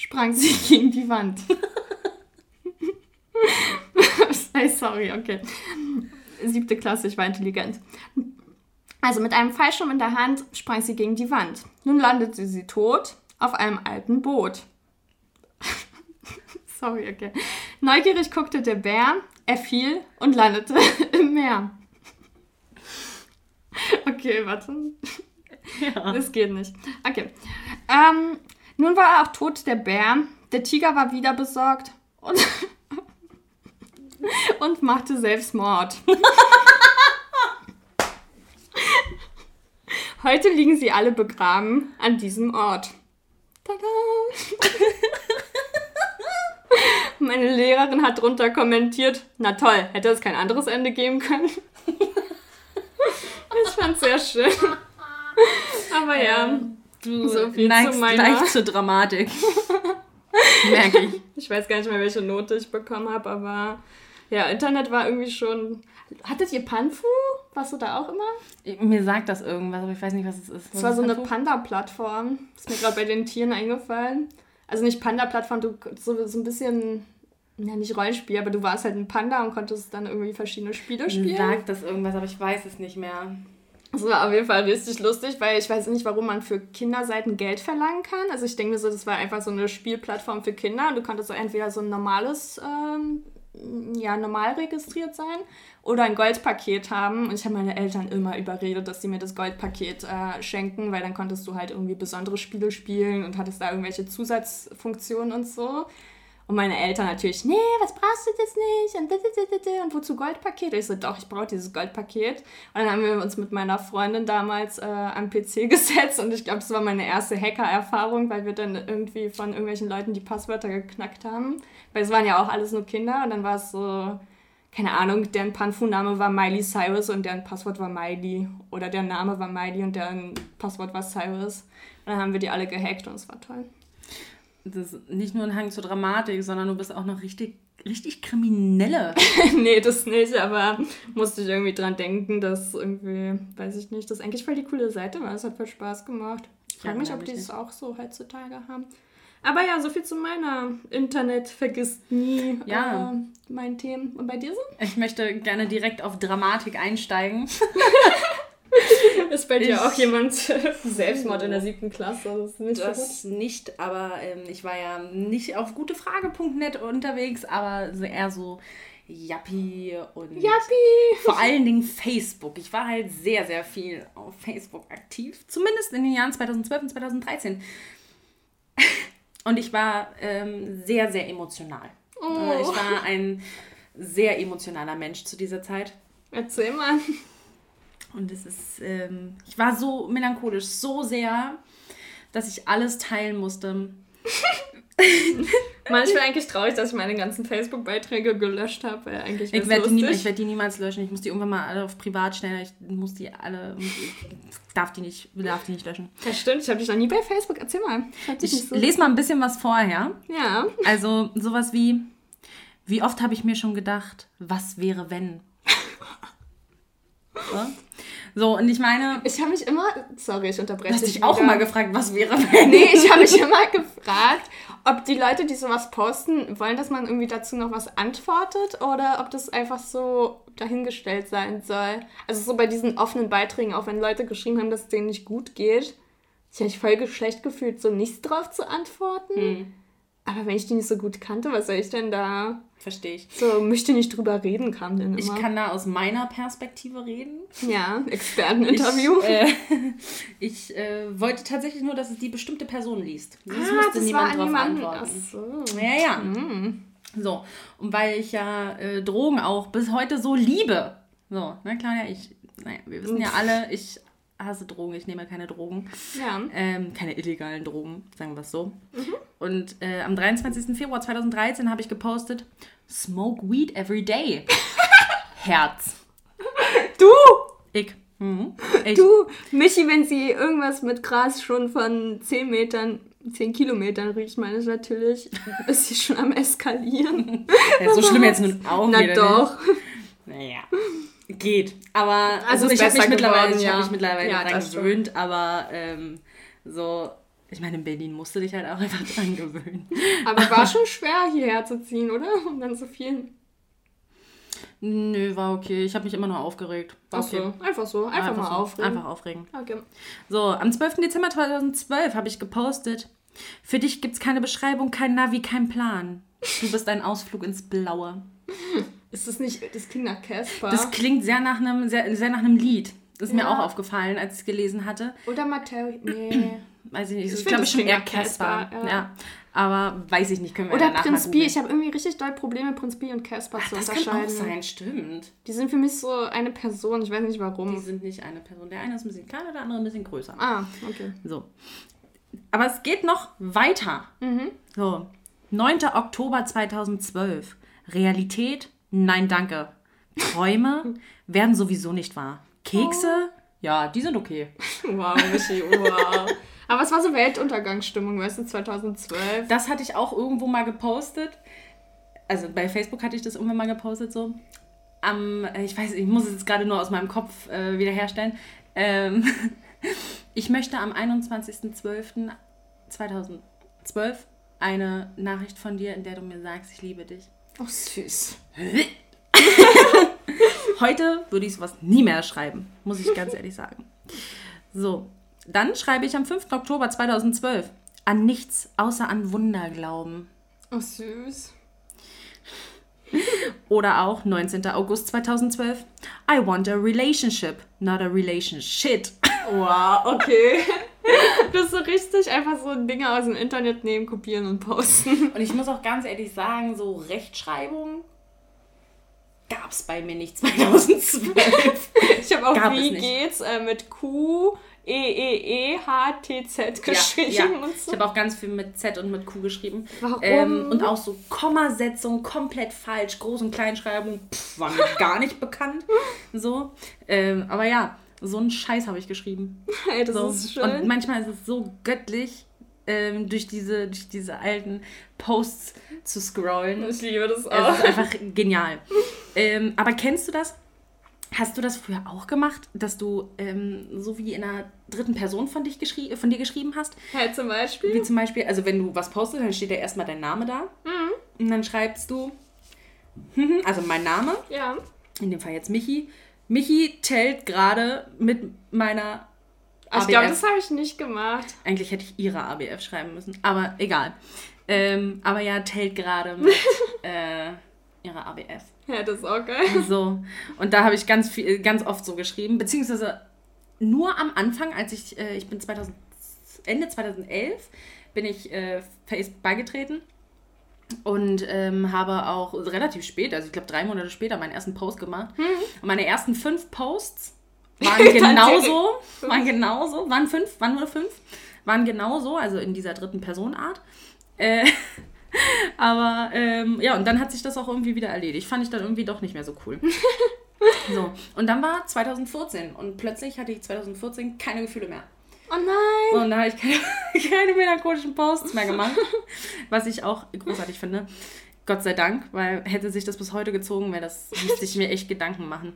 sprang sie gegen die Wand. Sorry, okay. Siebte Klasse, ich war intelligent. Also mit einem Fallschirm in der Hand sprang sie gegen die Wand. Nun landete sie tot auf einem alten Boot. Sorry, okay. Neugierig guckte der Bär, er fiel und landete im Meer. Okay, warte. ja. Das geht nicht. Okay. Ähm, nun war auch tot der Bär. Der Tiger war wieder besorgt und, und machte Selbstmord. Heute liegen sie alle begraben an diesem Ort. Tada! Meine Lehrerin hat drunter kommentiert, na toll, hätte es kein anderes Ende geben können. Ich fand's sehr schön. Aber ja, Du So viel neigst zu meiner- leicht zur Dramatik. Merke ich. ich weiß gar nicht mehr, welche Note ich bekommen habe, aber ja, Internet war irgendwie schon. Hattet ihr Panfu? Warst du da auch immer? Mir sagt das irgendwas, aber ich weiß nicht, was es ist. Das war so eine Panda-Plattform. Ist mir gerade bei den Tieren eingefallen. Also nicht Panda-Plattform, du so, so ein bisschen, ja nicht Rollenspiel, aber du warst halt ein Panda und konntest dann irgendwie verschiedene Spiele Mir spielen. sagt das irgendwas, aber ich weiß es nicht mehr. Das war auf jeden Fall richtig lustig, weil ich weiß nicht, warum man für Kinderseiten Geld verlangen kann. Also ich denke mir so, das war einfach so eine Spielplattform für Kinder und du konntest so entweder so ein normales, ähm, ja, normal registriert sein oder ein Goldpaket haben. Und ich habe meine Eltern immer überredet, dass sie mir das Goldpaket äh, schenken, weil dann konntest du halt irgendwie besondere Spiele spielen und hattest da irgendwelche Zusatzfunktionen und so. Und meine Eltern natürlich, nee, was brauchst du das nicht? Und, und wozu Goldpaket? Ich so, doch, ich brauche dieses Goldpaket. Und dann haben wir uns mit meiner Freundin damals äh, am PC gesetzt und ich glaube, das war meine erste Hacker-Erfahrung, weil wir dann irgendwie von irgendwelchen Leuten die Passwörter geknackt haben. Weil es waren ja auch alles nur Kinder und dann war es so, keine Ahnung, deren Panfu-Name war Miley Cyrus und deren Passwort war Miley. Oder der Name war Miley und deren Passwort war Cyrus. Und dann haben wir die alle gehackt und es war toll. Das ist nicht nur ein Hang zur Dramatik, sondern du bist auch noch richtig, richtig Kriminelle. nee, das nicht, aber musste ich irgendwie dran denken, dass irgendwie, weiß ich nicht, das eigentlich voll die coole Seite war. Es hat voll Spaß gemacht. Ich frage mich, ob die das auch so heutzutage haben. Aber ja, so viel zu meiner Internet vergisst nie Ja. äh, mein Themen. Und bei dir so? Ich möchte gerne direkt auf Dramatik einsteigen. Ist bei dir Ich- auch jemand Selbstmord in der siebten Klasse? Das ist nicht so Das nicht, aber ähm, ich war ja nicht auf gutefrage.net unterwegs, aber so eher so Yappi und gut. Jappi! vor allen Dingen Facebook. Ich war halt sehr, sehr viel auf Facebook aktiv, zumindest in den Jahren 2012 und 2013. Und ich war ähm, sehr, sehr emotional. Oh. Ich war ein sehr emotionaler Mensch zu dieser Zeit. Erzähl mal. Und es ist, ähm, ich war so melancholisch, so sehr, dass ich alles teilen musste. Manchmal eigentlich traurig, dass ich meine ganzen Facebook-Beiträge gelöscht habe, weil eigentlich Ich werde, die nie, ich werde die niemals löschen. Ich muss die irgendwann mal alle auf privat stellen. Ich muss die alle, ich darf die nicht, darf die nicht löschen. Ja, stimmt. Ich habe dich noch nie bei Facebook. Erzähl mal. Ich nicht so- lese mal ein bisschen was vorher. Ja. Also sowas wie, wie oft habe ich mir schon gedacht, was wäre wenn? So, und ich meine, Ich habe mich immer. Sorry, ich unterbreche hast dich dich auch mal gefragt, was wäre wenn? Nee, ich habe mich immer gefragt, ob die Leute, die sowas posten, wollen, dass man irgendwie dazu noch was antwortet oder ob das einfach so dahingestellt sein soll. Also so bei diesen offenen Beiträgen, auch wenn Leute geschrieben haben, dass es denen nicht gut geht, ich habe mich voll schlecht gefühlt, so nichts drauf zu antworten. Aber wenn ich die nicht so gut kannte, was soll ich denn da? Verstehe ich. So, möchte nicht drüber reden, kam denn immer. Ich kann da aus meiner Perspektive reden. ja, Experteninterview. Ich, äh, ich äh, wollte tatsächlich nur, dass es die bestimmte Person liest. Sonst ah, musste das niemand war drauf niemand. antworten. Ach so. Ja, ja. Hm. So, und weil ich ja äh, Drogen auch bis heute so liebe. So, na klar, ja, ich, naja, wir wissen ja alle, ich hasse Drogen, ich nehme keine Drogen. Ja. Ähm, keine illegalen Drogen, sagen wir es so. Und äh, am 23. Februar 2013 habe ich gepostet, Smoke Weed every day. Herz. Du! Ich. Mhm. ich. Du, Michi, wenn sie irgendwas mit Gras schon von 10 Metern, 10 Kilometern riecht, meine ich natürlich, ist sie schon am Eskalieren. Ja, so schlimm jetzt nun auch Na doch. Nicht. Naja. Geht. Aber Also also, ich habe mich mittlerweile, geworden, ich hab ja. mich mittlerweile Ja, daran gewöhnt, aber ähm, so, ich meine, in Berlin musst du dich halt auch einfach dran gewöhnen. Aber war schon schwer, hierher zu ziehen, oder? Und dann so viel. Nö, war okay. Ich habe mich immer nur aufgeregt. War Achso, okay. einfach so. Einfach, mal so. aufregen. Einfach aufregen. Okay. So, am 12. Dezember 2012 habe ich gepostet. Für dich gibt es keine Beschreibung, kein Navi, kein Plan. Du bist ein Ausflug ins Blaue. Ist das nicht, das klingt nach Casper. Das klingt sehr nach einem, sehr, sehr nach einem Lied. Das ist mir Ja. auch aufgefallen, als ich es gelesen hatte. Oder Matteo. Nee. Weiß ich nicht. Ich Ich, glaube das schon eher Casper. Ja. ja. Aber weiß ich nicht, können wir Oder Prinz googeln. Ich habe irgendwie richtig doll Probleme, Prinz Pi und Casper zu Das kann unterscheiden. auch sein, stimmt. Die sind für mich so eine Person. Ich weiß nicht Die warum. sind nicht eine Person. Der eine ist ein bisschen kleiner, der andere ein bisschen größer. Ah, okay. So. Aber es geht noch weiter. Mhm. So. 9. Oktober 2012. Realität? Nein, danke. Träume werden sowieso nicht wahr. Kekse? Ja, die sind okay. Wow, Michi, wow. Aber es war so Weltuntergangsstimmung, weißt du, 2012. Das hatte ich auch irgendwo mal gepostet. Also bei Facebook hatte ich das irgendwann mal gepostet so. Am, äh, ich weiß, ich muss es jetzt gerade nur aus meinem Kopf äh, wiederherstellen. Ähm, ich möchte am 21.12.2012 eine Nachricht von dir, in der du mir sagst, ich liebe dich. Oh, süß. Heute würde ich sowas nie mehr schreiben, muss ich ganz ehrlich sagen. So, dann schreibe ich am 5. Oktober 2012 an nichts außer an Wunder glauben. Oh, süß. Oder auch 19. August 2012. I want a relationship, not a relationship. Wow, okay. Das ist so richtig einfach so Dinge aus dem Internet nehmen, kopieren und posten. Und ich muss auch ganz ehrlich sagen, so Rechtschreibung gab es bei mir nicht 2012. Ich habe auch Gab Wie geht's äh, mit Q, E, E, E, H, T, Z geschrieben ja, ja. und Ich so. habe auch ganz viel mit Z und mit Q geschrieben. Warum? Ähm, und auch so Kommasetzung komplett falsch, Groß- und Kleinschreibung pff, war mir gar nicht bekannt. So. Ähm, aber ja, so einen Scheiß habe ich geschrieben. Ey, das So. ist schön. Und manchmal ist es so göttlich, ähm, durch, diese, durch diese alten Posts zu scrollen. ich liebe das Es auch. ist einfach genial. Ähm, aber kennst du das? Hast du das früher auch gemacht, dass du ähm, so wie in einer dritten Person von, dich geschrie von dir geschrieben hast? Hey, zum Beispiel. Wie zum Beispiel, also wenn du was postest, dann steht ja erstmal dein Name da. Und dann schreibst du, also mein Name, Ja. in dem Fall jetzt Michi. Michi tellt gerade mit meiner Aber ich glaube, ABF. das habe ich nicht gemacht. Eigentlich hätte ich ihre ABF schreiben müssen, aber egal. Ähm, aber ja, tellt gerade mit äh, ihrer ABF. Ja, das ist auch geil. So. Und da habe ich ganz viel, ganz oft so geschrieben, beziehungsweise nur am Anfang, als ich, äh, ich bin 2000, Ende 2011, bin ich äh, Facebook beigetreten und ähm, habe auch relativ spät, also ich glaube drei Monate später, meinen ersten Post gemacht. Und meine ersten fünf Posts waren genauso, waren genauso, waren fünf, waren nur fünf, waren genauso, also in dieser dritten Personart. Äh, aber ähm, ja, und dann hat sich das auch irgendwie wieder erledigt. Fand ich dann irgendwie doch nicht mehr so cool. so, und dann war 2014 und plötzlich hatte ich 2014 keine Gefühle mehr. Oh nein. Und da habe ich keine, keine melancholischen Posts mehr gemacht, was ich auch großartig finde. Gott sei Dank, weil hätte sich das bis heute gezogen, wäre das, müsste ich mir echt Gedanken machen.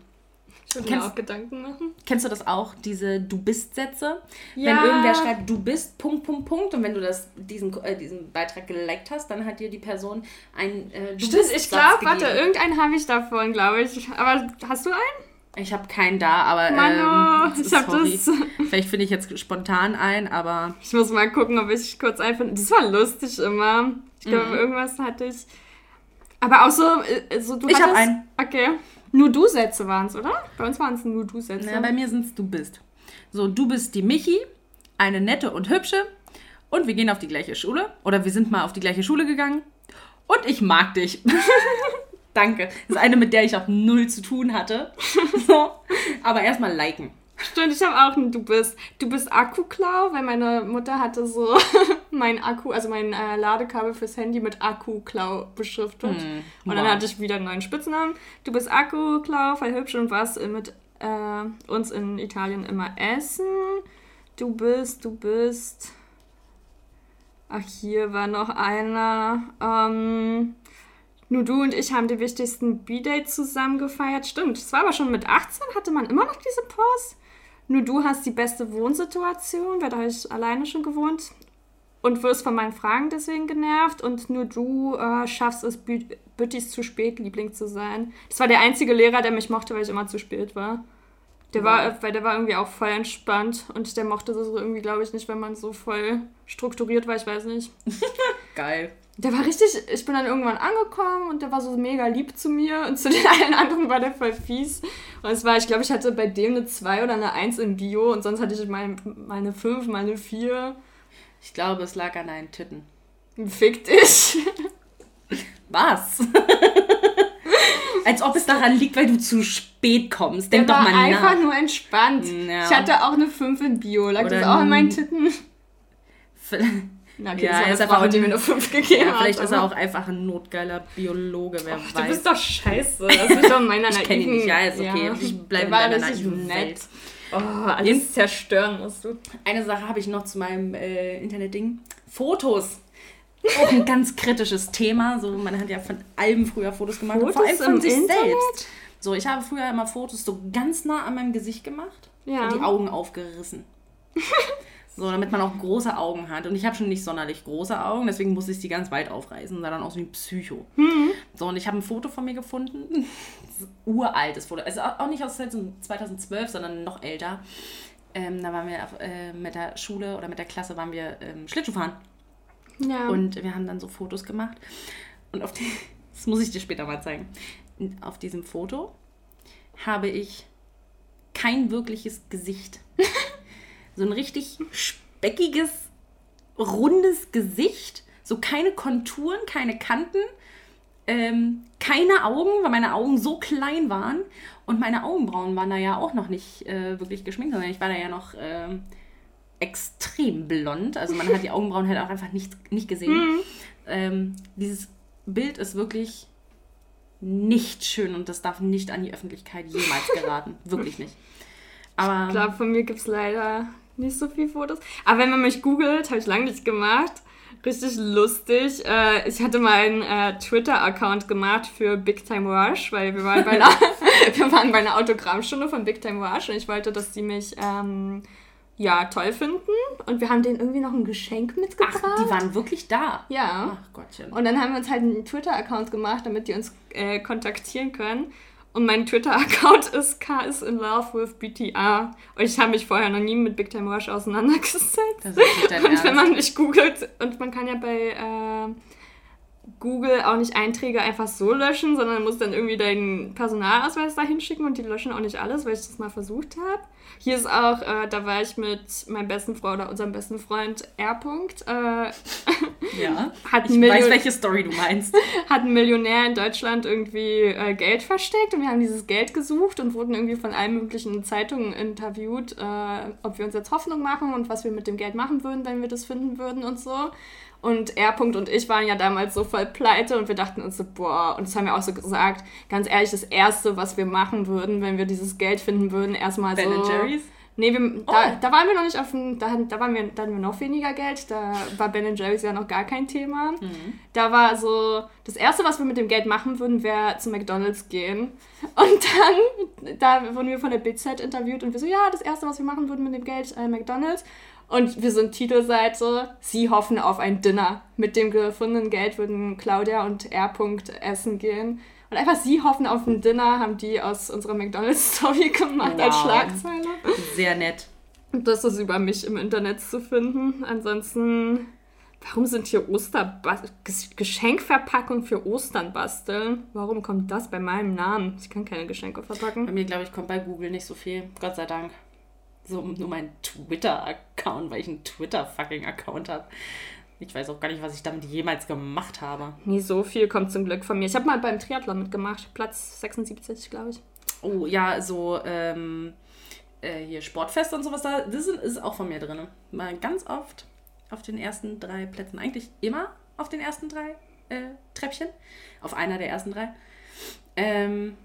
Ich würde mir auch Gedanken machen. Kennst du das auch, diese Du bist-Sätze? Ja. Wenn irgendwer schreibt, du bist, Punkt, Punkt, Punkt, und wenn du das, diesen, äh, diesen Beitrag geliked hast, dann hat dir die Person ein äh, Du Stimmt, ich glaube, warte, irgendeinen habe ich davon, glaube ich. Aber hast du einen? Ich habe keinen da, aber Mano, ähm, ich habe das. Vielleicht finde ich jetzt spontan ein, aber Ich muss mal gucken, ob ich kurz einfinde. Das war lustig immer. Ich glaube, Mhm. irgendwas hatte ich. Aber auch so, äh, so du Ich hab hattest- einen. Okay. Nur Du-Sätze waren es, oder? Bei uns waren es nur Du-Sätze. na, bei mir sind es Du bist. So, du bist die Michi, eine nette und hübsche, und wir gehen auf die gleiche Schule, oder wir sind mal auf die gleiche Schule gegangen, und ich mag dich. Danke. Das ist eine, mit der ich auch null zu tun hatte. So. Aber erstmal liken. Stimmt, ich habe auch ein Du bist. Du bist Akkuklau, weil meine Mutter hatte so mein Akku, also mein äh, Ladekabel fürs Handy mit Akkuklau beschriftet. und dann wow. hatte ich wieder einen neuen Spitznamen. Du bist Akkuklau, voll hübsch und warst mit äh, uns in Italien immer essen. Du bist, du bist. Ach, hier war noch einer. Ähm, Nur du und ich haben die wichtigsten B-Dates zusammen gefeiert. Stimmt, es war aber schon mit 18, hatte man immer noch diese Pause. Nur du hast die beste Wohnsituation, weil da habe ich alleine schon gewohnt und wirst von meinen Fragen deswegen genervt und nur du äh, schaffst es, Bü Büttis zu spät Liebling zu sein. Das war der einzige Lehrer, der mich mochte, weil ich immer zu spät war. Der war, weil der war irgendwie auch voll entspannt und der mochte das irgendwie, glaube ich, nicht, wenn man so voll strukturiert war, ich weiß nicht. Geil. Der war richtig, ich bin dann irgendwann angekommen und der war so mega lieb zu mir und zu den allen anderen war der voll fies. Und es war, ich glaube, ich hatte bei dem eine 2 oder eine 1 im Bio und sonst hatte ich meine, meine 5, meine 4. Ich glaube, es lag an deinen Titten. Fick dich. Was? Als ob es daran liegt, weil du zu spät kommst. Denk der doch mal nach. einfach nur entspannt. Ja. Ich hatte auch eine 5 in Bio. Lag Oder das auch an meinen Titten? Na, okay, ja, er ist einfach, die mir nur 5 gegeben ja, Vielleicht hat, ist er auch einfach ein notgeiler Biologe, wer Och, weiß. Du bist doch scheiße. Das ist doch meiner Ich kenne ihn nicht, ja, ist okay. Ja. Ich bleibe in deiner naiven Welt. Oh, alles Jetzt, zerstören musst du. Eine Sache habe ich noch zu meinem äh, Internetding. Fotos. Auch ein ganz kritisches Thema. So, man hat ja von allem früher Fotos gemacht. Fotos vor allem von sich Internet? selbst. So, ich habe früher immer Fotos so ganz nah an meinem Gesicht gemacht ja. und die Augen aufgerissen. So, damit man auch große Augen hat. Und ich habe schon nicht sonderlich große Augen, deswegen musste ich sie ganz weit aufreißen und sah dann aus wie ein Psycho. Mhm. So, und ich habe ein Foto von mir gefunden. uraltes Foto. Also auch nicht aus 2012, sondern noch älter. Ähm, da waren wir äh, mit der Schule oder mit der Klasse waren wir ähm, Schlittschuhfahren. Ja. Und wir haben dann so Fotos gemacht. Und auf die, das muss ich dir später mal zeigen. Auf diesem Foto habe ich kein wirkliches Gesicht. so ein richtig speckiges, rundes Gesicht. So keine Konturen, keine Kanten, ähm, keine Augen, weil meine Augen so klein waren. Und meine Augenbrauen waren da ja auch noch nicht äh, wirklich geschminkt, sondern ich war da ja noch äh, extrem blond. Also man hat die Augenbrauen halt auch einfach nicht, nicht gesehen. Mhm. Ähm, dieses Bild ist wirklich nicht schön und das darf nicht an die Öffentlichkeit jemals geraten. wirklich nicht. Aber ich glaube, von mir gibt es leider nicht so viele Fotos. Aber wenn man mich googelt, habe ich lange nicht gemacht. Richtig lustig. Äh, ich hatte mal einen äh, Twitter-Account gemacht für Big Time Rush, weil wir waren bei einer, wir waren bei einer Autogrammstunde von Big Time Rush und ich wollte, dass die mich ähm, ja, toll finden. Und wir haben denen irgendwie noch ein Geschenk mitgebracht. Ach, die waren wirklich da? Ja. Ach Gottchen. Und dann haben wir uns halt einen Twitter-Account gemacht, damit die uns äh, kontaktieren können. Und mein Twitter-Account ist K is in love with BTR. Und ich habe mich vorher noch nie mit Big Time Rush auseinandergesetzt. Und wenn man mich googelt, und man kann ja bei äh, Google auch nicht Einträge einfach so löschen, sondern muss dann irgendwie deinen Personalausweis da hinschicken und die löschen auch nicht alles, weil ich das mal versucht habe. Hier ist auch, äh, da war ich mit meinem besten Freund oder unserem besten Freund R. -Punkt, äh, ja, hat ich weiß, welche Story du meinst. Hat ein Millionär in Deutschland irgendwie äh, Geld versteckt und wir haben dieses Geld gesucht und wurden irgendwie von allen möglichen Zeitungen interviewt, äh, ob wir uns jetzt Hoffnung machen und was wir mit dem Geld machen würden, wenn wir das finden würden und so. Und R. und ich waren ja damals so voll pleite und wir dachten uns so, boah, und das haben wir auch so gesagt, ganz ehrlich, das Erste, was wir machen würden, wenn wir dieses Geld finden würden, erstmal so... Ben Jerry's? Nee, wir, oh. da, da waren wir noch nicht auf dem, da, da, waren wir, da hatten wir noch weniger Geld, da war Ben Jerry's ja noch gar kein Thema. Mhm. Da war so, das Erste, was wir mit dem Geld machen würden, wäre zu McDonalds gehen. Und dann, da wurden wir von der BZ interviewt und wir so, ja, das Erste, was wir machen würden mit dem Geld, äh, McDonalds. Und wir sind Titelseite, sie hoffen auf ein Dinner. Mit dem gefundenen Geld würden Claudia und R. essen gehen. Und einfach sie hoffen auf ein Dinner, haben die aus unserer McDonalds-Story gemacht wow. als Schlagzeile. Sehr nett. Und das ist über mich im Internet zu finden. Ansonsten, warum sind hier Geschenkverpackungen für Ostern basteln? Warum kommt das bei meinem Namen? Ich kann keine Geschenke verpacken. Bei mir, glaube ich, kommt bei Google nicht so viel. Gott sei Dank so nur mein Twitter-Account, weil ich einen Twitter-Fucking-Account habe. Ich weiß auch gar nicht, was ich damit jemals gemacht habe. Nie so viel kommt zum Glück von mir. Ich habe mal beim Triathlon mitgemacht. Platz 76, glaube ich. Oh, ja, so ähm, äh, hier Sportfest und sowas da. Das ist auch von mir drin. Mal ganz oft auf den ersten drei Plätzen. Eigentlich immer auf den ersten drei äh, Treppchen. Auf einer der ersten drei. Ähm,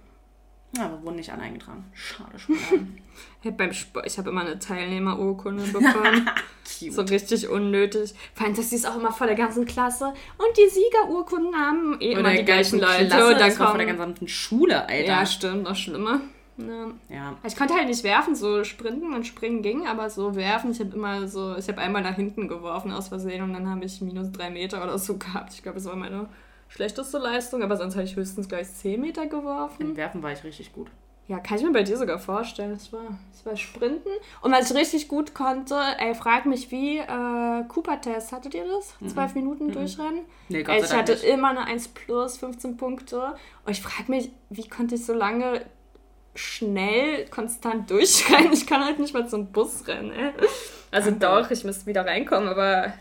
Ja, aber wurden nicht alle eingetragen. Schade schon. Hey, beim Sport, ich habe immer eine Teilnehmerurkunde bekommen. So richtig unnötig. Vor allem, dass die es auch immer vor der ganzen Klasse und die Siegerurkunden haben eh immer die gleichen Leute. Klasse, und dann das war vor der kommen, gesamten Schule, Alter. ja, stimmt, noch schlimmer. Ja. ja. Ich konnte halt nicht werfen, so sprinten und springen ging, aber so werfen, ich habe immer so, ich habe einmal nach hinten geworfen aus Versehen und dann habe ich minus drei Meter oder so gehabt. Ich glaube, das war meine schlechteste Leistung, aber sonst habe ich höchstens gleich 10 Meter geworfen. Im Werfen war ich richtig gut. Ja, kann ich mir bei dir sogar vorstellen. Das war, das war Sprinten. Und was ich richtig gut konnte, ey, frag mich wie, äh, Cooper-Test, hattet ihr das? Zwölf Minuten durchrennen? Nee, Gott Ey, ich hatte nicht. immer eine 1 plus, 15 Punkte. Und ich frag mich, wie konnte ich so lange schnell, konstant durchrennen? Ich kann halt nicht mal zum Bus rennen, ey. Also doch, ich müsste wieder reinkommen, aber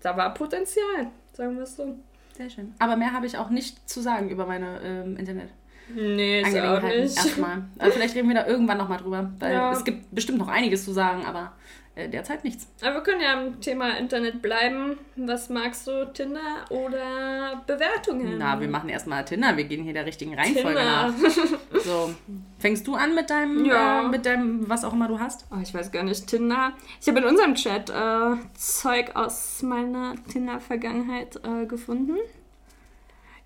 da war Potenzial, sagen wir es so. Sehr schön. Aber mehr habe ich auch nicht zu sagen über meine ähm, Internet. Nee, ist auch nicht. erstmal. Also vielleicht reden wir da irgendwann nochmal drüber, weil Ja. es gibt bestimmt noch einiges zu sagen, aber äh, derzeit nichts. Aber wir können ja am Thema Internet bleiben. Was magst du, Tinder oder Bewertungen? Na, wir machen erstmal Tinder, wir gehen hier der richtigen Reihenfolge Tinder. nach. So, fängst du an mit deinem, Ja. äh, mit deinem, was auch immer du hast? Oh, ich weiß gar nicht, Tinder. Ich habe in unserem Chat äh, Zeug aus meiner Tinder-Vergangenheit äh, gefunden.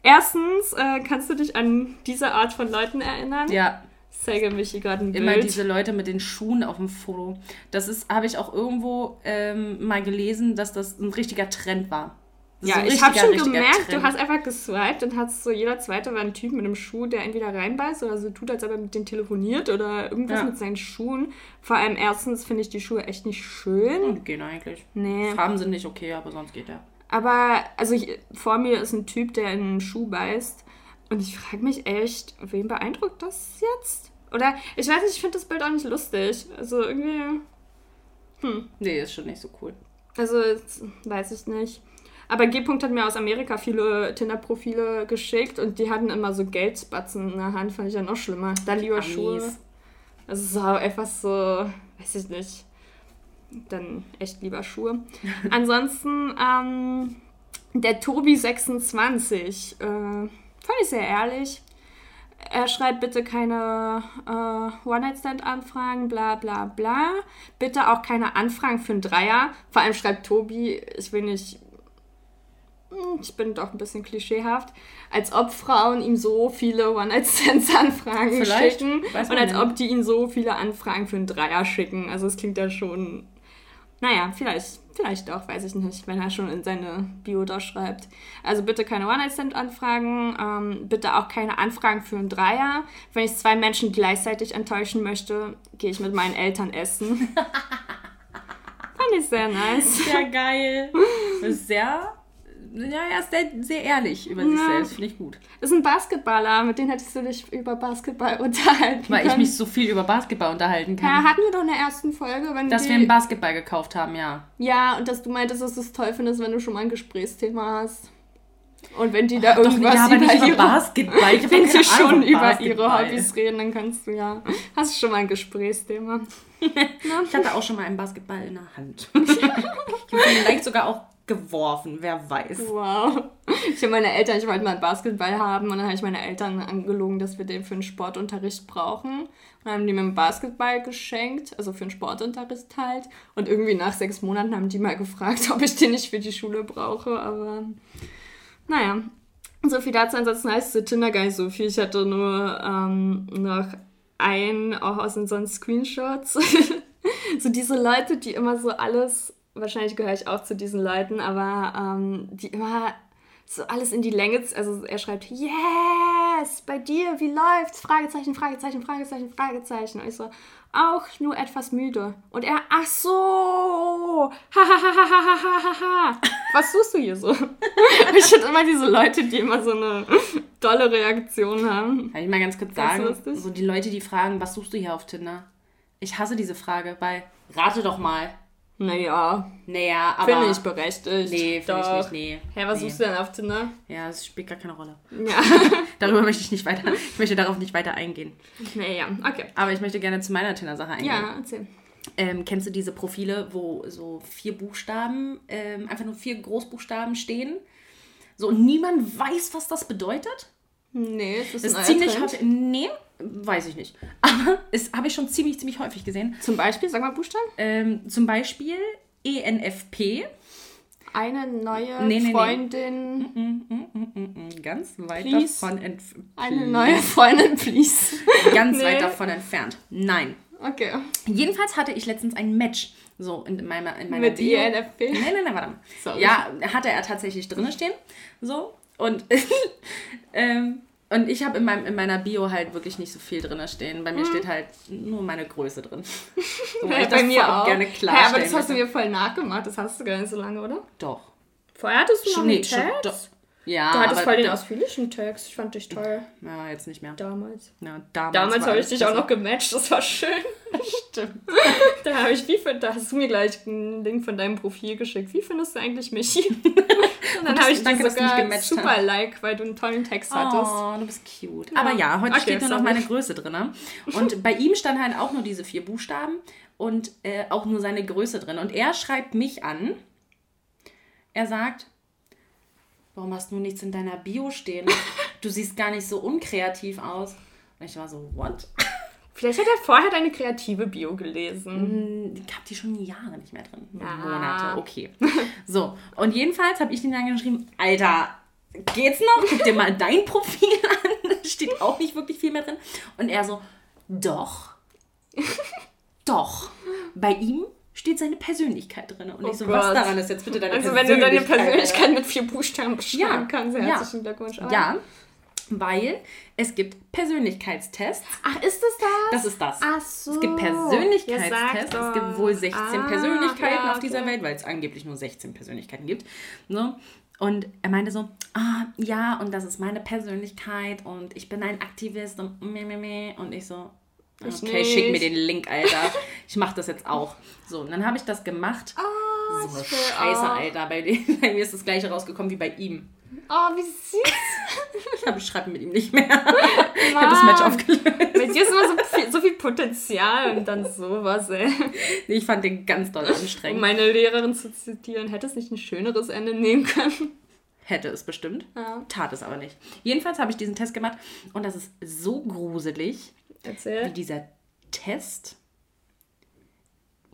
Erstens, äh, kannst du dich an diese Art von Leuten erinnern? Ja, Ich zeige mich hier gerade ein immer Bild. diese Leute mit den Schuhen auf dem Foto. Das ist, habe ich auch irgendwo ähm, mal gelesen, dass das ein richtiger Trend war. Ja, so ich habe schon gemerkt, Trend. du hast einfach geswiped und hast so jeder zweite war ein Typ mit einem Schuh, der entweder reinbeißt oder so tut, als ob er mit denen telefoniert oder irgendwas Ja. mit seinen Schuhen. Vor allem erstens finde ich die Schuhe echt nicht schön. Hm, Gehen eigentlich. Nee. Farben sind nicht okay, aber sonst geht der. Aber, also ich, vor mir ist ein Typ, der in einen Schuh beißt. Und ich frage mich echt, wen beeindruckt das jetzt? Oder, ich weiß nicht, ich finde das Bild auch nicht lustig. Also irgendwie, Nee, ist schon nicht so cool. also weiß ich nicht. Aber G-Punkt hat mir aus Amerika viele Tinder-Profile geschickt und die hatten immer so Geldspatzen in der Hand, fand ich ja noch schlimmer. Da lieber Amis. Schuhe. Also so etwas so, weiß ich nicht. Dann echt lieber Schuhe. Ansonsten, ähm, der Tobi26, äh, fand ich sehr ehrlich. Er schreibt bitte keine äh, One-Night-Stand-Anfragen, bla bla bla. Bitte auch keine Anfragen für einen Dreier. Vor allem schreibt Tobi, ich will nicht hm, ich bin doch ein bisschen klischeehaft, als ob Frauen ihm so viele One-Night-Stands-Anfragen schicken und als nicht. ob die ihn so viele Anfragen für einen Dreier schicken. Also es klingt ja schon, naja, vielleicht, vielleicht doch, weiß ich nicht, wenn er schon in seine Bio da schreibt. Also bitte keine One-Night-Stand-Anfragen, ähm, bitte auch keine Anfragen für einen Dreier. Wenn ich zwei Menschen gleichzeitig enttäuschen möchte, gehe ich mit meinen Eltern essen. Fand ich sehr nice. Sehr geil. Sehr, ja, er ist sehr, sehr ehrlich über sich Ja. selbst. Finde ich gut. Das ist ein Basketballer, mit dem hättest du dich über Basketball unterhalten Weil ich können. mich so viel über Basketball unterhalten ja, kann. hatten wir doch in der ersten Folge, wenn dass die, wir einen Basketball gekauft haben, ja. Ja, und dass du meintest, dass du es toll findest, wenn du schon mal ein Gesprächsthema hast. Und wenn die da Doch, irgendwas ja, aber über nicht über ihre, Basketball. Ich wenn doch sie schon über ihre. Hobbys reden, dann kannst du ja, hast du schon mal ein Gesprächsthema. Ich hatte auch schon mal einen Basketball in der Hand. ich habe ihn vielleicht sogar auch geworfen, wer weiß. Wow. Ich habe meine Eltern, ich wollte mal einen Basketball haben und dann habe ich meine Eltern angelogen, dass wir den für einen Sportunterricht brauchen. Und dann haben die mir einen Basketball geschenkt, also für einen Sportunterricht halt. Und irgendwie nach sechs Monaten haben die mal gefragt, ob ich den nicht für die Schule brauche, aber naja. So viel dazu. Ansonsten heißt zu Tinder gar nicht so viel. Ich hatte nur ähm, noch ein, auch aus unseren Screenshots. so diese Leute, die immer so alles, wahrscheinlich gehöre ich auch zu diesen Leuten, aber ähm, die immer so alles in die Länge, also er schreibt, yes, bei dir, wie läuft's? Fragezeichen, Fragezeichen, Fragezeichen, Fragezeichen. Und ich so, auch nur etwas müde. Und er, ach so, ha, was suchst du hier so? ich hatte immer diese Leute, die immer so eine dolle Reaktion haben. Kann ich mal ganz kurz sagen, so die Leute, die fragen, was suchst du hier auf Tinder? Ich hasse diese Frage, weil, rate doch mal, naja, Naja, aber... finde ich berechtigt. Nee, finde ich nicht, nee. Hä, was nee. suchst du denn auf Tinder? Ja, es spielt gar keine Rolle. Ja. Darüber möchte ich nicht weiter, ich möchte darauf nicht weiter eingehen. naja, okay. Aber ich möchte gerne zu meiner Tinder-Sache eingehen. Ja, erzähl. Ähm, kennst du diese Profile, wo so vier Buchstaben, ähm, einfach nur vier Großbuchstaben stehen? So, und niemand weiß, was das bedeutet? Nee, es ist Das ein ist ziemlich Trend. Nee, Weiß ich nicht. Aber es habe ich schon ziemlich, ziemlich häufig gesehen. Zum Beispiel, sag mal Buchstaben. Ähm, zum Beispiel ENFP. Eine neue Nee, nee, nee. Freundin. Mm, mm, mm, mm, mm, Ganz weit Please. davon entfernt. Eine neue Freundin, please. Ganz weit davon entfernt. Nein. Okay. Jedenfalls hatte ich letztens ein Match. So in meiner, in meiner Mit Bio. INFP. Nein, nein, nein, warte mal. Sorry. Ja, hatte er tatsächlich drinne stehen. So. Und, ähm, und ich habe in, meinem- in meiner Bio halt wirklich nicht so viel drinne stehen. Bei mir steht halt nur meine Größe drin. So, Ja, ich bei mir auch. gerne Hä, klarstellen aber das hast du mir voll nachgemacht. Das hast du gar nicht so lange, oder? Doch. Vorher hattest du noch Schon, einen nee, schon, doch. Ja, Du hattest voll den ausführlichen Text. Ich fand dich toll. Ja, jetzt nicht mehr. Damals. Ja, damals Damals habe ich dich auch noch gematcht. Das war schön. Stimmt. Da habe ich, wie find- da hast du mir gleich einen Link von deinem Profil geschickt. Wie findest du eigentlich Michi? Und dann habe ich danke, dir dass du mich sogar super Like, weil du einen tollen Text hattest. Oh, du bist cute. Aber ja, heute Okay, steht nur noch meine Größe drin. Und bei ihm stand halt auch nur diese vier Buchstaben und äh, auch nur seine Größe drin. Und er schreibt mich an. Er sagt, warum hast du nichts in deiner Bio stehen? Du siehst gar nicht so unkreativ aus. Und ich war so, what? Vielleicht hat er vorher deine kreative Bio gelesen. Ich habe die schon Jahre nicht mehr drin. Ah. Monate, okay. So, und jedenfalls habe ich den dann geschrieben, Alter, geht's noch? Guck dir mal dein Profil an. Da steht auch nicht wirklich viel mehr drin. Und er so, doch. Doch. Bei ihm steht seine Persönlichkeit drin. Und Oh ich so, Gott. was daran ist jetzt bitte deine Also wenn Persönlichkeit? du deine Persönlichkeit mit vier Buchstaben beschreiben Ja, kannst, ja. herzlichen Glückwunsch. Aber- Ja, weil es gibt Persönlichkeitstests. Ach, ist das das? Das ist das. Ach so. Es gibt Persönlichkeitstests. es gibt wohl 16 Ah, Persönlichkeiten ja, auf dieser okay. Welt, weil es angeblich nur 16 Persönlichkeiten gibt. So. Und er meinte so, ah, ja, und das ist meine Persönlichkeit und ich bin ein Aktivist und meh, meh, meh. Und ich so, Ich okay, schick mir den Link, Alter. Ich mach das jetzt auch. So, und dann habe ich das gemacht. Ah, so Scheiße, auch. Alter. Bei, dem, bei mir ist das gleiche rausgekommen wie bei ihm. Oh, wie süß. Ich habe schreibe mit ihm nicht mehr. Ich habe das Match aufgelöst. Bei dir ist immer so viel, so viel Potenzial und dann sowas, ey. Ich fand den ganz doll Um anstrengend. meine Lehrerin zu zitieren, hätte es nicht ein schöneres Ende nehmen können. Hätte es bestimmt. Ja. Tat es aber nicht. Jedenfalls habe ich diesen Test gemacht und das ist so gruselig, wie Erzähl. dieser Test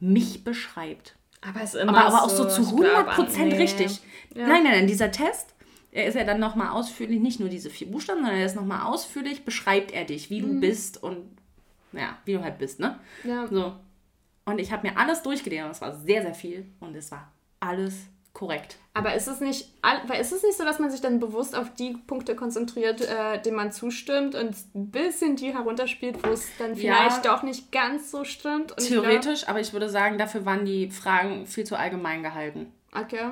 mich beschreibt. Aber es ist immer Aber, aber auch so zu ich glaub, 100% nee. richtig. Ja. Nein, nein, nein, dieser Test, er ist ja dann nochmal ausführlich, nicht nur diese vier Buchstaben, sondern er ist nochmal ausführlich, beschreibt er dich, wie Mhm. du bist und ja, wie du halt bist, ne? Ja. So. Und ich habe mir alles durchgelesen und es war sehr, sehr viel und es war alles korrekt. Aber ist es nicht, weil ist es nicht so, dass man sich dann bewusst auf die Punkte konzentriert, äh, denen man zustimmt und ein bisschen die herunterspielt, wo es dann Ja. vielleicht doch nicht ganz so stimmt? Theoretisch, aber ich würde sagen, dafür waren die Fragen viel zu allgemein gehalten. Glaub, okay.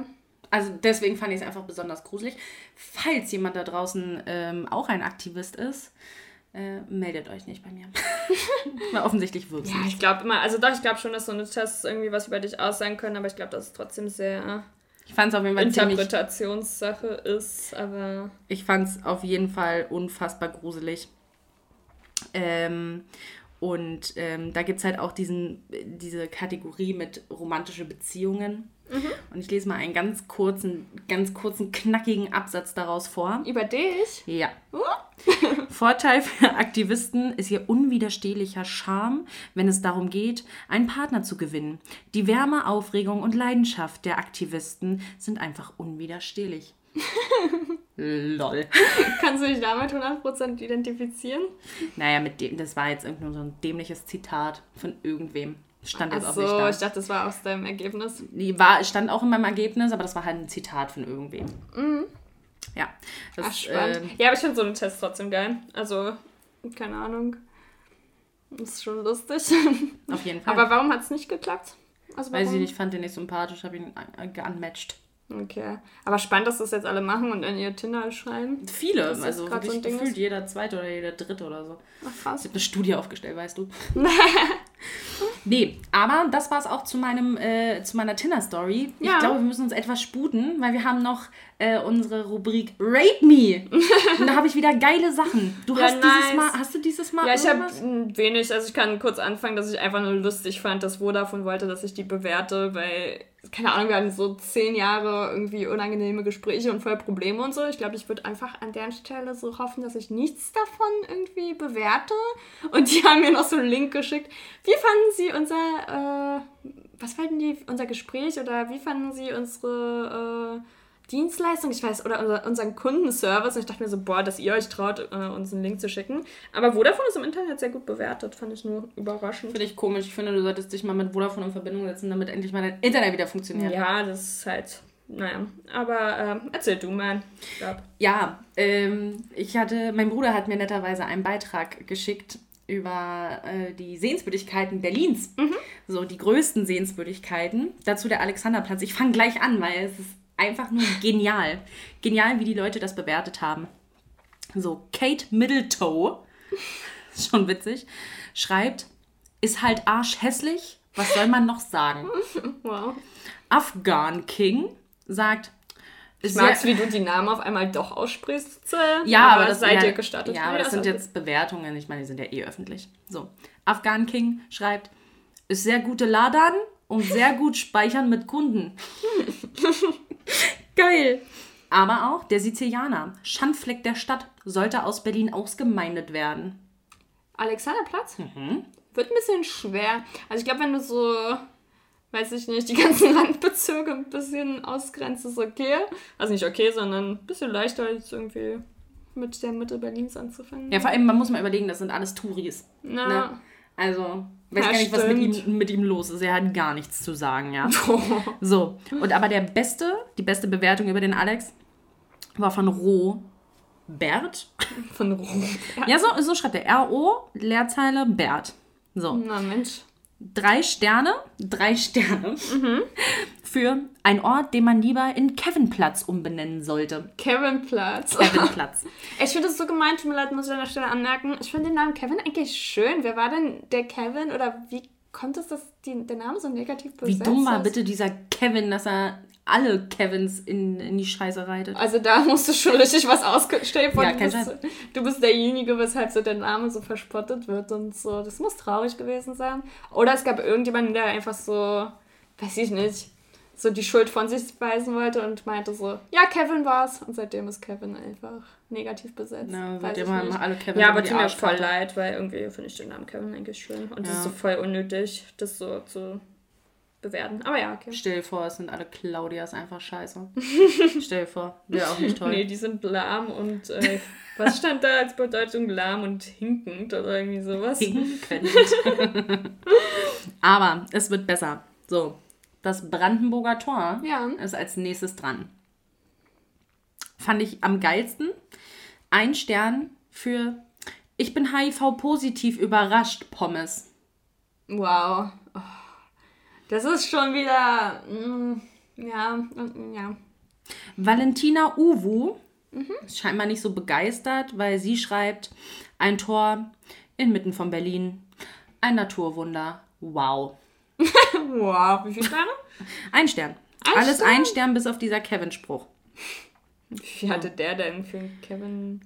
Also deswegen fand ich es einfach besonders gruselig. Falls jemand da draußen ähm, auch ein Aktivist ist, äh, meldet euch nicht bei mir. Weil offensichtlich wird es Ja, nicht. ich glaube immer, also doch, ich glaube schon, dass so eine Tests irgendwie was über dich aussagen können, aber ich glaube, dass es trotzdem sehr Ich fand es auf jeden Fall Interpretationssache ist, aber ich fand's auf jeden Fall unfassbar gruselig. Ähm, und ähm, da gibt es halt auch diesen, diese Kategorie mit romantische Beziehungen. Und ich lese mal einen ganz kurzen, ganz kurzen, knackigen Absatz daraus vor. über dich? Ja. Vorteil für Aktivisten ist ihr unwiderstehlicher Charme, wenn es darum geht, einen Partner zu gewinnen. Die Wärme, Aufregung und Leidenschaft der Aktivisten sind einfach unwiderstehlich. Lol. Kannst du dich damit 100% identifizieren? Naja, mit dem, das war jetzt irgendwie nur so ein dämliches Zitat von irgendwem. Stand jetzt auch Achso, nicht da. ich dachte, das war aus deinem Ergebnis. Die war, stand auch in meinem Ergebnis, aber das war halt ein Zitat von irgendwem. Ja. Das, Mhm. Ach, spannend. ähm, ja, aber ich finde so einen Test trotzdem geil. Also, keine Ahnung. Das ist schon lustig. auf jeden Fall. aber warum hat es nicht geklappt? Also Weiß ich nicht, fand den nicht sympathisch, habe ihn äh, geunmatcht. Okay. Aber spannend, dass das jetzt alle machen und in ihr Tinder schreiben. Viele, also so wirklich Ding gefühlt ist? jeder zweite oder jeder dritte oder so. Ach, Ich krass. habe eine Studie aufgestellt, weißt du. nee, aber das war es auch zu, meinem, äh, zu meiner Tinder-Story. Ich Ja. glaube, wir müssen uns etwas sputen, weil wir haben noch äh, unsere Rubrik Rate Me. Und da habe ich wieder geile Sachen. Du Ja, hast dieses nice. Mal, hast du dieses Mal Ja, ich habe wenig, also ich kann kurz anfangen, dass ich einfach nur lustig fand, dass Vodafone wollte, dass ich die bewerte, weil keine Ahnung, wir hatten so zehn Jahre irgendwie unangenehme Gespräche und voll Probleme und so. Ich glaube, ich würde einfach an der Stelle so hoffen, dass ich nichts davon irgendwie bewerte. Und die haben mir noch so einen Link geschickt. Wie fanden Sie unser, äh, was fanden die, unser Gespräch oder wie fanden Sie unsere, äh, Dienstleistung, ich weiß, oder unser, unseren Kundenservice. Und ich dachte mir so, boah, dass ihr euch traut, äh, uns einen Link zu schicken. Aber Vodafone ist im Internet sehr gut bewertet, fand ich nur überraschend. Finde ich komisch. Ich finde, du solltest dich mal mit Vodafone in Verbindung setzen, damit endlich mal dein Internet wieder funktioniert. Ja, das ist halt, naja. Aber ähm, erzähl du mal. Ja, ähm, ich hatte, mein Bruder hat mir netterweise einen Beitrag geschickt über äh, die Sehenswürdigkeiten Berlins. So, die größten Sehenswürdigkeiten. Dazu der Alexanderplatz. Ich fange gleich an, weil es ist einfach nur genial. Genial, wie die Leute das bewertet haben. So, Kate Middletoe, schon witzig, schreibt, ist halt arschhässlich. Was soll man noch sagen? Wow. Afghan King sagt, Ich sehr- mag's, wie du die Namen auf einmal doch aussprichst. Ja, aber, das seid ja, ihr gestattet. Ja, aber das sind jetzt Bewertungen. Ich meine, die sind ja eh öffentlich. So. Afghan King schreibt, ist sehr gute Ladern und sehr gut speichern mit Kunden. Geil. Aber auch der Sizilianer, Schandfleck der Stadt, sollte aus Berlin ausgemeindet werden. Alexanderplatz? Mhm. Wird ein bisschen schwer. Also ich glaube, wenn du so, weiß ich nicht, die ganzen Randbezirke ein bisschen ausgrenzt, ist okay. Also nicht okay, sondern ein bisschen leichter als irgendwie mit der Mitte Berlins anzufangen. Ja, vor allem, man muss mal überlegen, das sind alles Touris. Na, Ne? Also, weiß Ja, gar nicht, was mit ihm, mit ihm los ist. Er hat gar nichts zu sagen, ja. So, und aber der beste, die beste Bewertung über den Alex war von Ro Bert. von Rom. Ja, so, so schreibt er. R-O, Leerzeile Bert. So, Na Mensch. Drei Sterne, drei Sterne für ein Ort, den man lieber in Kevinplatz umbenennen sollte. Kevin Platz. Kevinplatz. Ich finde das so gemeint, tut mir leid, muss ich an der Stelle anmerken. Ich finde den Namen Kevin eigentlich schön. Wer war denn der Kevin oder wie kommt es, dass die, der Name so negativ Wie besetzt dumm war bitte dieser Kevin, dass er alle Kevins in, in die Scheiße reitet. Also da musst du schon richtig was ausstellen. Ja, du, bist, du bist derjenige, weshalb so der Name so verspottet wird und so. Das muss traurig gewesen sein. Oder es gab irgendjemanden, der einfach so, weiß ich nicht, so die Schuld von sich weisen wollte und meinte so, ja, Kevin war's. Und seitdem ist Kevin einfach negativ besetzt. Na, Weiß seitdem ich nicht. alle Kevins Ja, aber tut mir voll leid, weil irgendwie finde ich den Namen Kevin eigentlich schön. Und es Ja. ist so voll unnötig, das so zu bewerten. Aber ja, okay. Stell dir vor, es sind alle Claudias einfach scheiße. Stell dir vor, wäre auch nicht toll. Nee, die sind lahm und äh, was stand da als Bedeutung lahm und hinkend oder irgendwie sowas? Hinkend. Aber es wird besser. So, das Brandenburger Tor Ja. ist als nächstes dran. Fand ich am geilsten. Ein Stern für Ich bin HIV-positiv überrascht, Pommes. Wow. Das ist schon wieder. mm, ja, mm, ja. Valentina Uwu ist scheinbar nicht so begeistert, weil sie schreibt, ein Tor inmitten von Berlin, ein Naturwunder. Wow. Wow. Wie viele Sterne? Ein Stern. Ein Alles Stern? ein Stern bis auf dieser Kevin-Spruch. Wie hatte der denn für Kevin?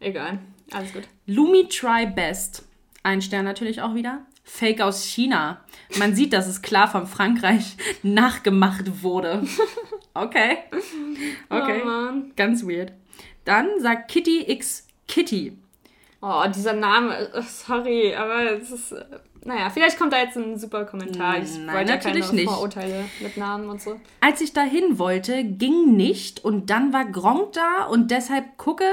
Egal. Alles gut. Lumi Try Best. Ein Stern natürlich auch wieder. Fake aus China. Man sieht, dass es klar von Frankreich nachgemacht wurde. Okay. Okay. Oh. Ganz weird. Dann sagt Kitty X Kitty. Oh, dieser Name. äh, Sorry, aber es ist. äh, Naja, vielleicht kommt da jetzt ein super Kommentar. Ich Nein, wollte ja natürlich keine nicht. Vorurteile mit Namen und so. Als ich dahin wollte, ging nicht und dann war Gronk da und deshalb gucke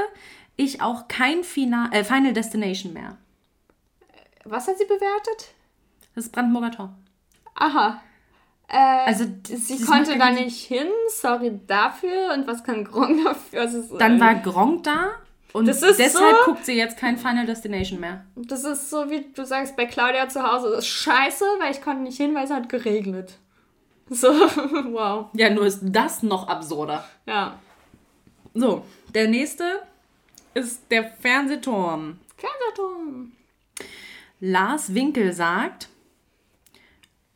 ich auch kein Final, äh, Final Destination mehr. Was hat sie bewertet? Das Brandenburger Tor. Aha. Äh, Also sie konnte da nicht hin, sorry dafür. Und was kann Gronk dafür? Also, Dann äh, war Gronk da und deshalb so- guckt sie jetzt kein Final Destination mehr. Das ist so, wie du sagst, bei Claudia zu Hause das ist scheiße, weil ich konnte nicht hin, weil es hat geregnet. So, wow. Ja, nur ist das noch absurder. Ja. So, der nächste ist der Fernsehturm. Fernsehturm. Lars Winkel sagt,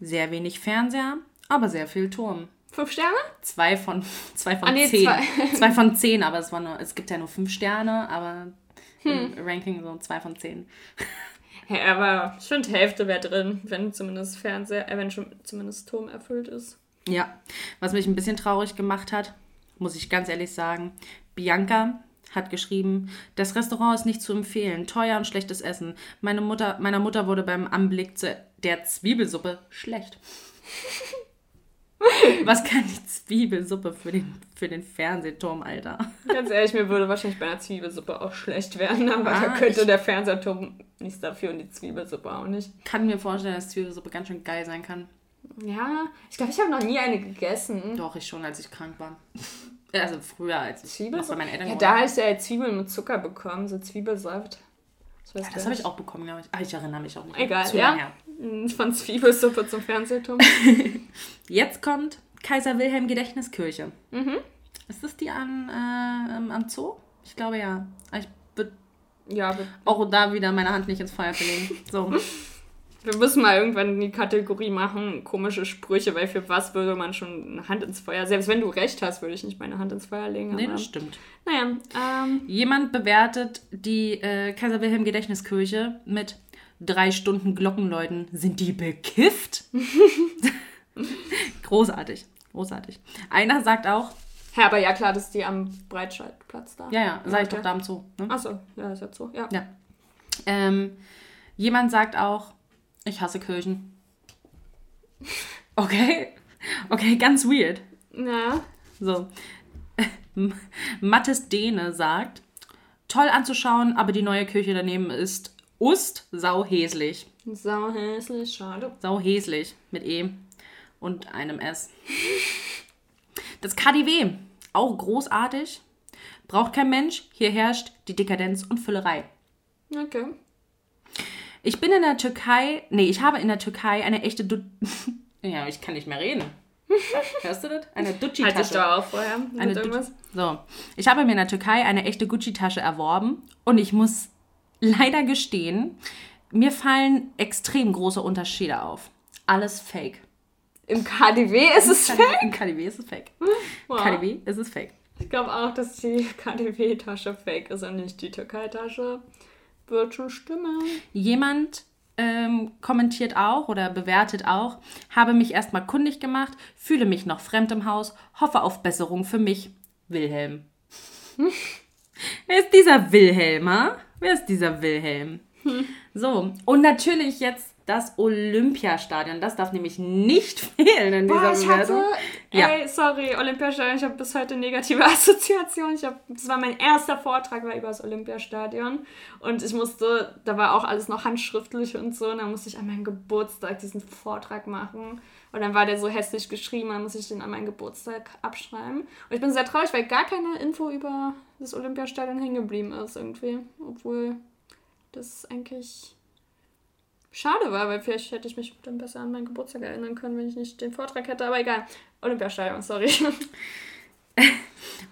sehr wenig Fernseher, aber sehr viel Turm. Fünf Sterne? Zwei von, zwei von Ah, nee, zehn. zwei. Zwei. von zehn, aber es, war nur, es gibt ja nur fünf Sterne, aber Hm. im Ranking so zwei von zehn. Ja, aber ich finde, Hälfte wäre drin, wenn zumindest Fernseher, äh, wenn schon zumindest Turm erfüllt ist. Ja, was mich ein bisschen traurig gemacht hat, muss ich ganz ehrlich sagen. Bianca hat geschrieben, das Restaurant ist nicht zu empfehlen, teuer und schlechtes Essen. Meine Mutter, meiner Mutter wurde beim Anblick der Zwiebelsuppe schlecht. Was kann die Zwiebelsuppe für den, für den Fernsehturm, Alter? Ganz ehrlich, mir würde wahrscheinlich bei einer Zwiebelsuppe auch schlecht werden, aber Ah, da könnte der Fernsehturm nichts dafür und die Zwiebelsuppe auch nicht. Kann mir vorstellen, dass Zwiebelsuppe ganz schön geil sein kann. Ja, ich glaube, ich habe noch nie eine gegessen. Doch, ich schon, als ich krank war. Also früher, als noch bei meinen Eltern Ja, da habe ich ja Zwiebeln mit Zucker bekommen, so Zwiebelsaft. So Ja, das habe ich auch bekommen, glaube ich. Ah, ich erinnere mich auch nicht. Egal, Zu ja. her. Von Zwiebelsuppe zum Fernsehturm. Jetzt kommt Kaiser Wilhelm Gedächtniskirche. Mhm. Ist das die an, äh, am- Zoo? Ich glaube ja. Ah, Ich würde ja, auch da wieder meine Hand nicht ins Feuer verlegen. So. wir müssen mal irgendwann die Kategorie machen, komische Sprüche, weil für was würde man schon eine Hand ins Feuer... Selbst wenn du recht hast, würde ich nicht meine Hand ins Feuer legen. Nee, das stimmt. Naja, ähm, Jemand bewertet die äh, Kaiser Wilhelm Gedächtniskirche mit drei Stunden Glockenläuten. Sind die bekifft? großartig. Großartig. Einer sagt auch, ja, aber ja klar, das ist die am Breitscheidplatz da. ja, ja, sag ich Okay. doch da am Zoo. Ne? Achso, ja, ist jetzt so. Ja. Ja. Ähm, jemand sagt auch, ich hasse Kirchen. Okay. Okay, ganz weird. ja. So. Mattes Dehne sagt, toll anzuschauen, aber die neue Kirche daneben ist Ust sau häslich. Sau hässlich, schade. Sau häslich mit E und einem S. Das KDW, auch großartig. Braucht kein Mensch, hier herrscht die Dekadenz und Füllerei. Okay. Ich bin in der Türkei, nee, ich habe in der Türkei eine echte du Ja, ich kann nicht mehr reden. Hörst du das? Eine Halt dich Gucci-Tasche. da auf vorher mit Eine irgendwas. So, ich habe mir in der Türkei eine echte Gucci-Tasche erworben und ich muss leider gestehen, mir fallen extrem große Unterschiede auf. Alles fake. Im KDW ist es fake. Im KDW ist es fake. Wow. KDW ist es fake. Ich glaube auch, dass die KDW-Tasche fake ist und nicht die Türkei-Tasche. Wird schon stimmen. Jemand ähm, kommentiert auch oder bewertet auch, habe mich erstmal kundig gemacht, fühle mich noch fremd im Haus, hoffe auf Besserung für mich, Wilhelm. Wer ist dieser Wilhelm? Wer ist dieser Wilhelm? So, und natürlich jetzt das Olympiastadion. Das darf nämlich nicht fehlen in dieser Boah, ich hatte, Bewertung. Ja. ey, sorry, Olympiastadion, ich habe bis heute negative Assoziationen. Ich hab, das war mein erster Vortrag, war über das Olympiastadion. Und ich musste, da war auch alles noch handschriftlich und so, und dann musste ich an meinem Geburtstag diesen Vortrag machen. Und dann war der so hässlich geschrieben, dann musste ich den an meinen Geburtstag abschreiben. Und ich bin sehr traurig, weil gar keine Info über das Olympiastadion hängen geblieben ist irgendwie. Obwohl das eigentlich schade war, weil vielleicht hätte ich mich dann besser an meinen Geburtstag erinnern können, wenn ich nicht den Vortrag hätte. Aber egal. Olympiastadion, sorry.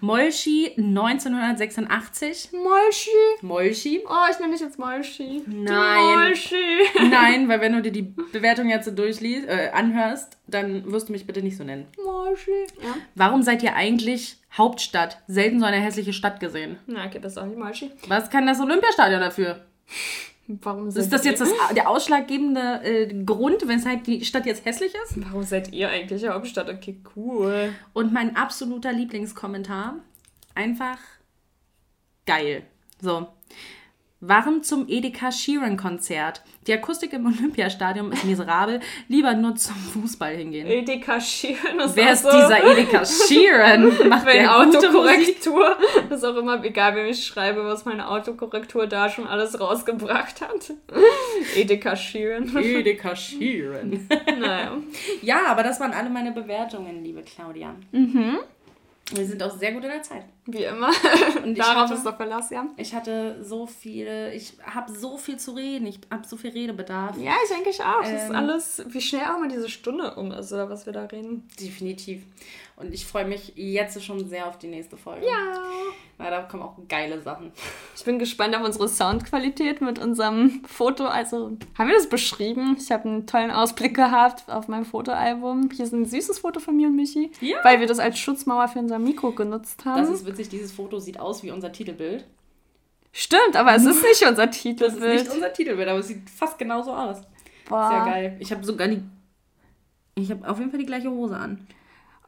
Molschi 1986. Molschi. Molschi? Oh, ich nenne dich jetzt Molschi. Nein. Molschi. Nein, weil wenn du dir die Bewertung jetzt so durchliest, äh, anhörst, dann wirst du mich bitte nicht so nennen. Molschi. Ja. Warum seid ihr eigentlich Hauptstadt? Selten so eine hässliche Stadt gesehen. Na, okay, das ist auch nicht Molschi. Was kann das Olympiastadion dafür? Warum Ist seid das jetzt das, der ausschlaggebende äh, Grund, weshalb die Stadt jetzt hässlich ist? Warum seid ihr eigentlich Hauptstadt? Okay, cool. Und mein absoluter Lieblingskommentar, einfach geil. So. Waren zum Edeka Sheeran Konzert. Die Akustik im Olympiastadion ist miserabel. Lieber nur zum Fußball hingehen. Edeka Schieren ist Wer auch ist so, dieser Edeka Sheeran? Macht Wenn? Autokorrektur, das ist auch immer egal, wem ich schreibe, was meine Autokorrektur da schon alles rausgebracht hat. Edeka Schieren. Edeka Sheeran. naja. Ja, aber das waren alle meine Bewertungen, liebe Claudia. Mhm. Wir sind auch sehr gut in der Zeit. Wie immer. Und Darauf ist doch Verlass, ja. Ich hatte so viele, ich habe so viel zu reden, ich habe so viel Redebedarf. Ja, ich denke ich auch. Das ist Ähm. alles, wie schnell auch mal diese Stunde um ist, oder was wir da reden. Definitiv. Und ich freue mich jetzt schon sehr auf die nächste Folge. Ja. Weil da kommen auch geile Sachen. Ich bin gespannt auf unsere Soundqualität mit unserem Foto. Also, haben wir das beschrieben? Ich habe einen tollen Ausblick gehabt auf meinem Fotoalbum. Hier ist ein süßes Foto von mir und Michi, Ja. weil wir das als Schutzmauer für unser Mikro genutzt haben. Das ist witzig, dieses Foto sieht aus wie unser Titelbild. Stimmt, aber es ist nicht unser Das ist Titelbild. nicht unser Titelbild, aber es sieht fast genauso aus. Boah. Sehr geil. Ich habe sogar die. Ich habe auf jeden Fall die gleiche Hose an.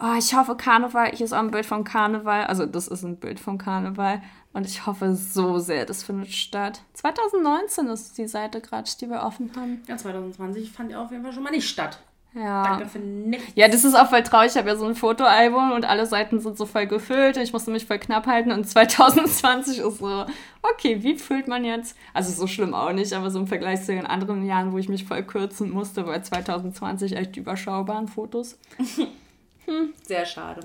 Oh, ich hoffe, Karneval, hier ist auch ein Bild vom Karneval. Also, das ist ein Bild vom Karneval. Und ich hoffe so sehr, das findet statt. 2019 ist die Seite gerade, die wir offen haben. Ja, 2020 fand auf jeden Fall schon mal nicht statt. Ja. Danke für nichts. Ja, das ist auch voll traurig. Ich habe ja so ein Fotoalbum und alle Seiten sind so voll gefüllt. Ich musste mich voll knapp halten. Und 2020 ist so, okay, wie fühlt man jetzt? Also so schlimm auch nicht, aber so im Vergleich zu den anderen Jahren, wo ich mich voll kürzen musste, war 2020 echt überschaubaren Fotos. Sehr schade.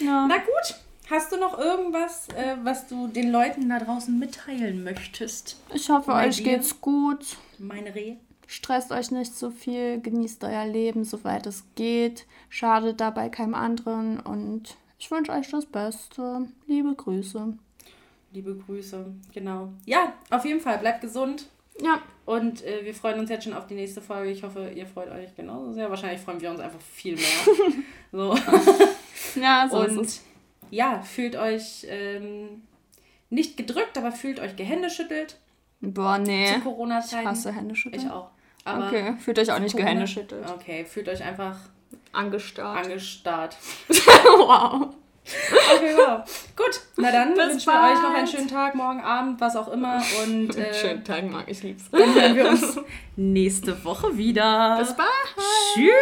Ja. Na gut, hast du noch irgendwas, äh, was du den Leuten da draußen mitteilen möchtest? Ich hoffe, Bei euch dir? geht's gut. Meine Reh? Stresst euch nicht so viel, genießt euer Leben, soweit es geht. Schadet dabei keinem anderen und ich wünsche euch das Beste. Liebe Grüße. Liebe Grüße, genau. Ja, auf jeden Fall, bleibt gesund. Ja, Und äh, wir freuen uns jetzt schon auf die nächste Folge. Ich hoffe, ihr freut euch genauso sehr. Wahrscheinlich freuen wir uns einfach viel mehr. so. ja so ist Und es. ja, fühlt euch ähm, nicht gedrückt, aber fühlt euch gehändeschüttelt Boah, nee. zu Ich Corona-Zeiten. hasse Händeschütteln. Ich auch. Aber Okay, fühlt euch auch nicht gehändeschüttelt. Okay, fühlt euch einfach Angestarrt. angestarrt. wow. Okay, wow. Gut, na dann Bis wünschen wir euch noch einen schönen Tag, morgen Abend, was auch immer. Und äh, Schönen Tag, Marc, ich lieb's. dann hören wir uns nächste Woche wieder. Bis bald. Tschüss.